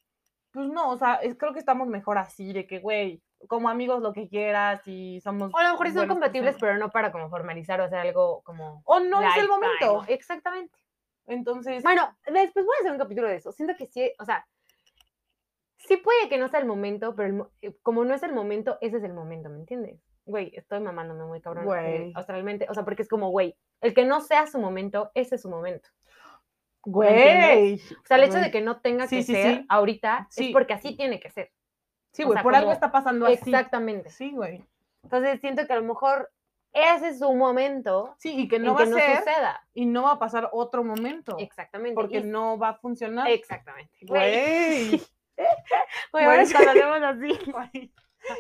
pues no, o sea, es- creo que estamos mejor así, de que, güey, como amigos lo que quieras y somos... o a lo mejor son compatibles, personas. pero no para como formalizar o hacer algo como. O no es el momento. Exactamente. Entonces, Bueno, después voy a hacer un capítulo de eso. Siento que sí, o sea, sí puede que no sea el momento, pero el eh, como no es el momento, ese es el momento, ¿me entiendes? Güey, estoy mamándome muy cabrón. eh, Güey. O sea, realmente, o sea, porque es como, güey, el que no sea su momento, ese es su momento. güey. O sea, el hecho de güey. que no tenga Sí, que sí, ser sí. ahorita Sí. es porque así tiene que ser. Sí, o güey, sea, por algo como- está pasando así. Exactamente. Sí, güey. Entonces siento que a lo mejor ese es su momento Sí, y que no va que a no ser suceda. y no va a pasar otro momento. Exactamente. Porque y- no va a funcionar. Exactamente. Güey, Güey. ahora cuando hablemos así. Güey,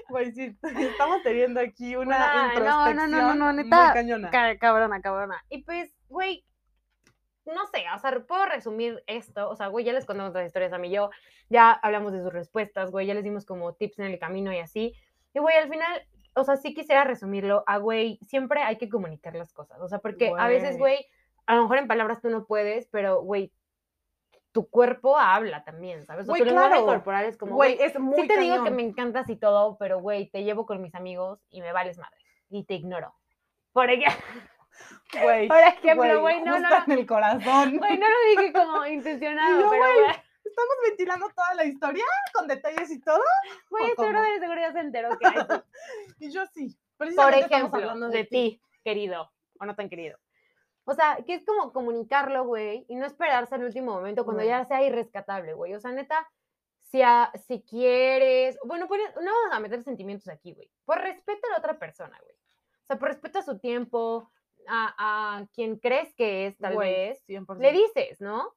güey, sí, estamos teniendo aquí una Una- no, no, introspección no, no, no, muy neta, cañona. Ca- Cabrona, cabrona. Y pues, güey, no sé, o sea, puedo resumir esto. O sea, güey, ya les contamos las historias a mí y yo, ya hablamos de sus respuestas, güey, ya les dimos como tips en el camino y así. Y, güey, al final, o sea, sí quisiera resumirlo a, güey, siempre hay que comunicar las cosas. O sea, porque a veces, Güey. a lo mejor en palabras tú no puedes, pero, güey, tu cuerpo habla también, ¿sabes? O Güey, tu lenguaje claro. corporal es como, Güey, es muy sí te digo que me encantas y todo, pero güey, te llevo con mis amigos y me vales madre y te ignoro. Por ejemplo, Güey, por ejemplo, güey, no, no, en el corazón. güey, no lo dije como intencionado, yo, pero güey, Estamos ventilando toda la historia con detalles y todo. güey, ¿o cómo? brother de seguridad se enteró que hay. Y yo sí. Por ejemplo, hablando de ti, querido, o no tan querido. O sea, que es como comunicarlo, güey, y no esperarse al último momento cuando ya sea irrescatable, güey. O sea, neta, si, a- si quieres, bueno, pues, no vamos a meter sentimientos aquí, güey. Por respeto a la otra persona, güey. O sea, por respeto a su tiempo, a, a quien crees que es, tal vez, 100%. le dices, ¿no?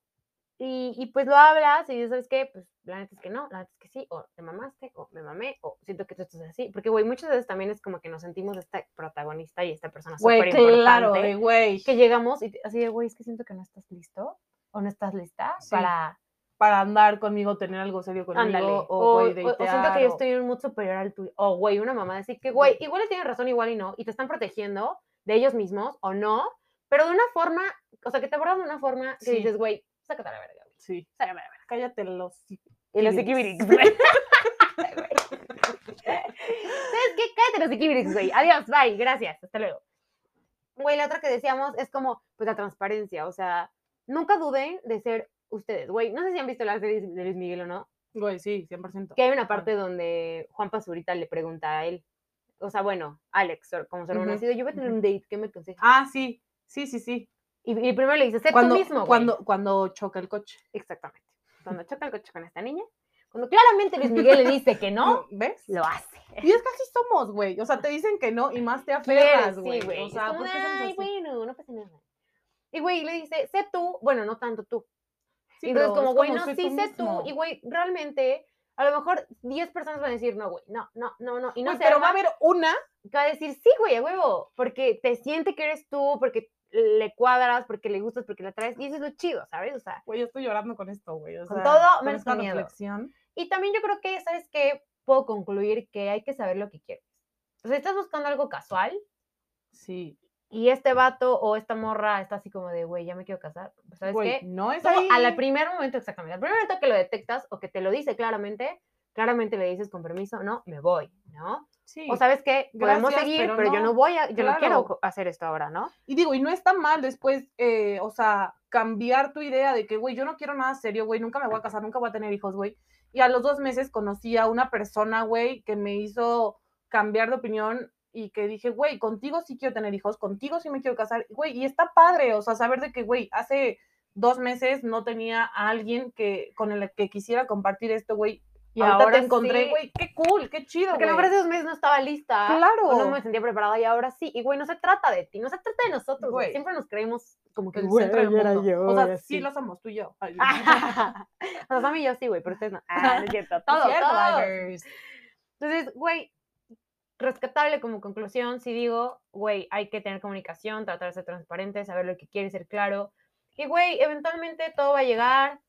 Y, y pues lo hablas y dices, ¿sabes qué? Pues la neta es que no, la neta es que sí, o te mamaste, o me mamé, o siento que tú estás así. Porque, güey, muchas veces también es como que nos sentimos esta protagonista y esta persona súper claro, importante. de güey. que llegamos y así de, güey, es que siento que no estás listo o no estás lista Sí. para... Para andar conmigo, tener algo serio conmigo. Ándale. O, O, güey, o- o siento que yo estoy en un mood superior al tuyo. O, güey, una mamá decir que, güey, igual le tienen razón, igual y no, y te están protegiendo de ellos mismos o no, pero de una forma, o sea, que te abordan de una forma que Sí. dices, güey, sácate a la verga, güey. Sí. Sácate a la verga. Cállate los. Y los Ikibirix. güey. ¿Sabes qué? Cállate los ikibirix, güey. Adiós, bye, gracias, hasta luego. Güey, la otra que decíamos es como, pues la transparencia, o sea, nunca duden de ser ustedes, güey. No sé si han visto la serie de Luis Miguel o no, Güey, sí, 100%. que hay una parte donde Juan Pazurita le pregunta a él, o sea, bueno, Alex, como hermano, Ujú, así de, yo voy a tener un date, ¿qué me aconseja? Ah, sí. Sí, sí, sí. Y, y primero le dices, sé Cuando, tú mismo, güey. cuando, cuando choca el coche. Exactamente. Cuando choca el coche con esta niña, cuando claramente Luis Miguel le dice que no, ¿Ves? lo hace. Y es que así somos, güey. O sea, te dicen que no y más te aferras, güey. Sí, o sea, ¿por qué Ay, bueno, no pasa nada. Y güey, le dice, sé tú, bueno, no tanto tú. Sí, y entonces, como, güey, no, sí sé tú. Y güey, realmente, a lo mejor 10 personas van a decir, no, güey, no, no, no, no. Y no se pero va a haber una que va a decir, sí, güey, a huevo, porque te siente que eres tú, porque le cuadras, porque le gustas, porque la traes. Y eso es lo chido, ¿sabes? O sea, Güey, yo estoy llorando con esto, güey. O Con sea, todo, menos con miedo. reflexión. Y también yo creo que, ¿sabes qué? Puedo concluir que hay que saber lo que quieres. O sea, estás buscando algo casual Sí. y este vato o esta morra está así como de, güey, ya me quiero casar. ¿Sabes Güey, qué? no es ahí. al primer momento, exactamente, al primer momento que lo detectas o que te lo dice claramente, claramente le dices con permiso, no, me voy, ¿no? Sí. O sabes qué, podemos Gracias, seguir, pero pero, yo no. voy a, yo no quiero hacer esto ahora, ¿no? Y digo, y no está mal después, eh, o sea, cambiar tu idea de que, güey, yo no quiero nada serio, güey, nunca me voy a casar, nunca voy a tener hijos, güey. Y a los dos meses conocí a una persona, güey, que me hizo cambiar de opinión y que dije, güey, contigo sí quiero tener hijos, contigo sí me quiero casar, güey, y está padre, o sea, saber de que, güey, hace dos meses no tenía a alguien que, con el que quisiera compartir esto, güey. Y ahorita ahora te encontré, sí. güey, qué cool, qué chido, Porque a mejor hace dos meses no estaba lista. Claro. O no me sentía preparada y ahora sí. Y güey, no se trata de ti, no se trata de nosotros, güey. Siempre nos creemos como que el güey, centro del mundo. yo, o sea, sí lo somos, tú y yo. O sea, Sam y yo sí, güey, pero ustedes no. Ah, no es cierto. Todo, cierto, todo. Entonces, güey, rescatable como conclusión, si digo, güey, hay que tener comunicación, tratar de ser transparente, saber lo que quieres, ser claro. Y, güey, eventualmente todo va a llegar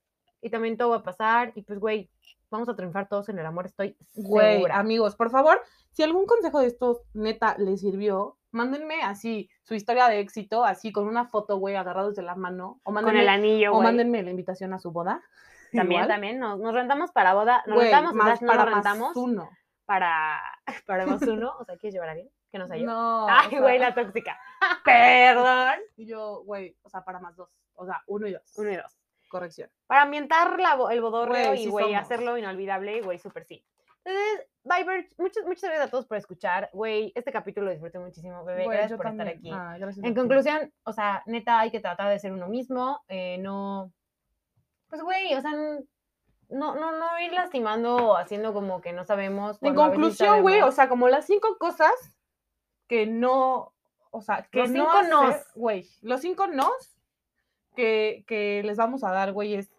y también todo va a pasar. Y, pues, güey, vamos a triunfar todos en el amor, estoy Güey, segura. amigos, por favor, si algún consejo de estos neta les sirvió, mándenme así su historia de éxito, así con una foto, güey, agarrados de la mano. O Con mándenme, el anillo, o güey. mándenme la invitación a su boda. También, igual. también. Nos, nos rentamos para boda. Nos rentamos, más slash, no para nos más uno. para, para más uno. O sea, ¿quieres llevar a alguien? Que no sea yo. No. o Ay, sea, güey, la tóxica. Perdón. Y yo, güey, o sea, para más dos. O sea, uno y dos. Uno y dos. Corrección. Para ambientar la, el bodorreo Güey, y, sí güey, somos. hacerlo inolvidable, güey, súper sí. Entonces, Viber, muchas, muchas gracias a todos por escuchar. Güey, este capítulo lo disfruté muchísimo, bebé. Güey, gracias por estar también. aquí. Ah, gracias En ti. conclusión, o sea, neta, hay que tratar de ser uno mismo. eh, no. Pues, güey, o sea, no, no, no ir lastimando o haciendo como que no sabemos. En conclusión, güey, o sea, como las cinco cosas que no, o sea, que Los no cinco nos. hacer, güey, los cinco nos que, que les vamos a dar, güey, es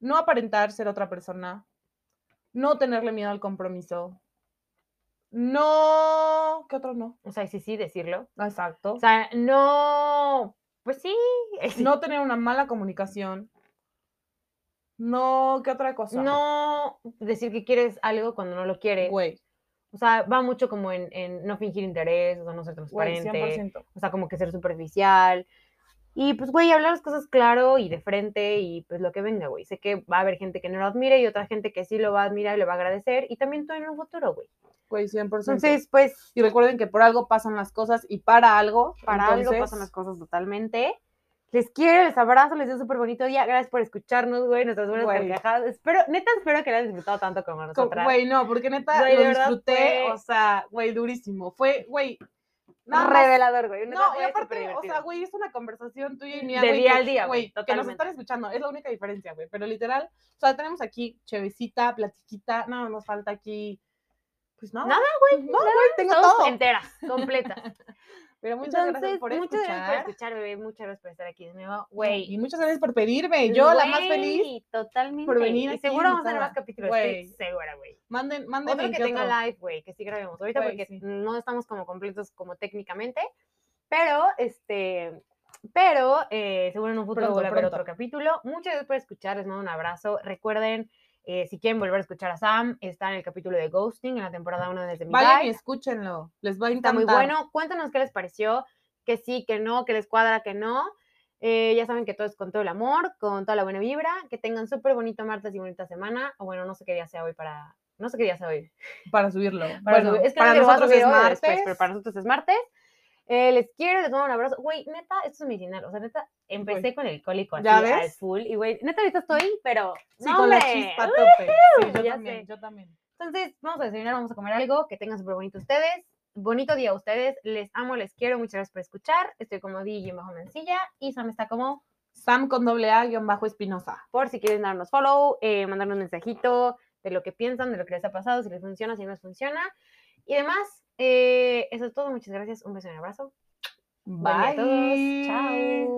no aparentar ser otra persona, no tenerle miedo al compromiso, no, ¿qué otro no? O sea, sí, sí, decirlo. Exacto. O sea, no. Pues sí. no tener una mala comunicación, no, ¿qué otra cosa? No decir que quieres algo cuando no lo quieres. güey, O sea, va mucho como en, en no fingir interés, o sea, no ser güey, transparente. 100%. O sea, como que ser superficial. Y pues, güey, hablar las cosas claro y de frente y pues lo que venga, güey. Sé que va a haber gente que no lo admire y otra gente que sí lo va a admirar y lo va a agradecer. Y también tú en un futuro, güey. Güey, 100%. Entonces, pues, y recuerden que por algo pasan las cosas y para algo, para algo entonces, pasan las cosas totalmente. Les quiero, les abrazo, les deseo un súper bonito día. Gracias por escucharnos, güey, nuestras buenas carcajadas. Espero, neta, espero que lo hayan disfrutado tanto como Co- nosotras. Güey, no, porque neta Güey, lo disfruté, fue- o sea, güey, durísimo. Fue, güey, nada Revelador, güey. No, y aparte, o sea, güey, es una conversación tuya y mía, De día que- al día, güey, que nos están escuchando, es la única diferencia, güey, pero literal, o sea, tenemos aquí chevecita, platiquita, no, nos falta aquí, pues nada. Nada, güey. No, güey, tengo todo. enteras, completas. Pero muchas Entonces, gracias por muchas escuchar. gracias por escuchar, bebé. Muchas gracias por estar aquí de nuevo. Güey. Y muchas gracias por pedirme. Yo, la más feliz. Totalmente. por venir Y aquí seguro vamos a tener más capítulos. Güey. Estoy segura, güey. Manden, manden Otro que tenga live, güey, que sí grabemos. Ahorita porque sí. no estamos como completos como técnicamente. Pero, este. Pero eh, seguro en un futuro vuelve a otro capítulo. Muchas gracias por escuchar. Les mando un abrazo. Recuerden, eh, si quieren volver a escuchar a Sam, está en el capítulo de Ghosting en la temporada 1 desde mi Vayan y escúchenlo. Les va a Está encantar. muy bueno. Cuéntanos qué les pareció, que sí, que no, que les cuadra, que no. Eh, ya saben que todo es con todo el amor, con toda la buena vibra. Que tengan súper bonito martes y bonita semana. O bueno, no sé qué día sea hoy para. No sé qué día sea hoy. Para subirlo. Para Bueno, subir- es que para no nosotros es martes. después, pero para nosotros es martes. Eh, les quiero, les mando un abrazo. Güey, neta, esto es mi final. O sea, neta, empecé con el cólico así ¿Ya al ves? full. Y güey, neta, ahorita estoy, pero. Sí, ¡no, con la chispa tope. Sí, yo ya también, sé. yo también. Entonces, vamos a desayunar, vamos a comer algo. Que tengan súper bonito ustedes. bonito día a ustedes. Les amo, les quiero. Muchas gracias por escuchar. Estoy como DJ bajo Mencilla y Sam está como Sam con doble A guion bajo Espinosa. por si quieren darnos follow, eh, mandarnos un mensajito de lo que piensan, de lo que les ha pasado, si les funciona, si no les funciona. Y demás, eh, eso es todo. Muchas gracias. Un beso y un abrazo. Buen día a todos. Bye. Chao.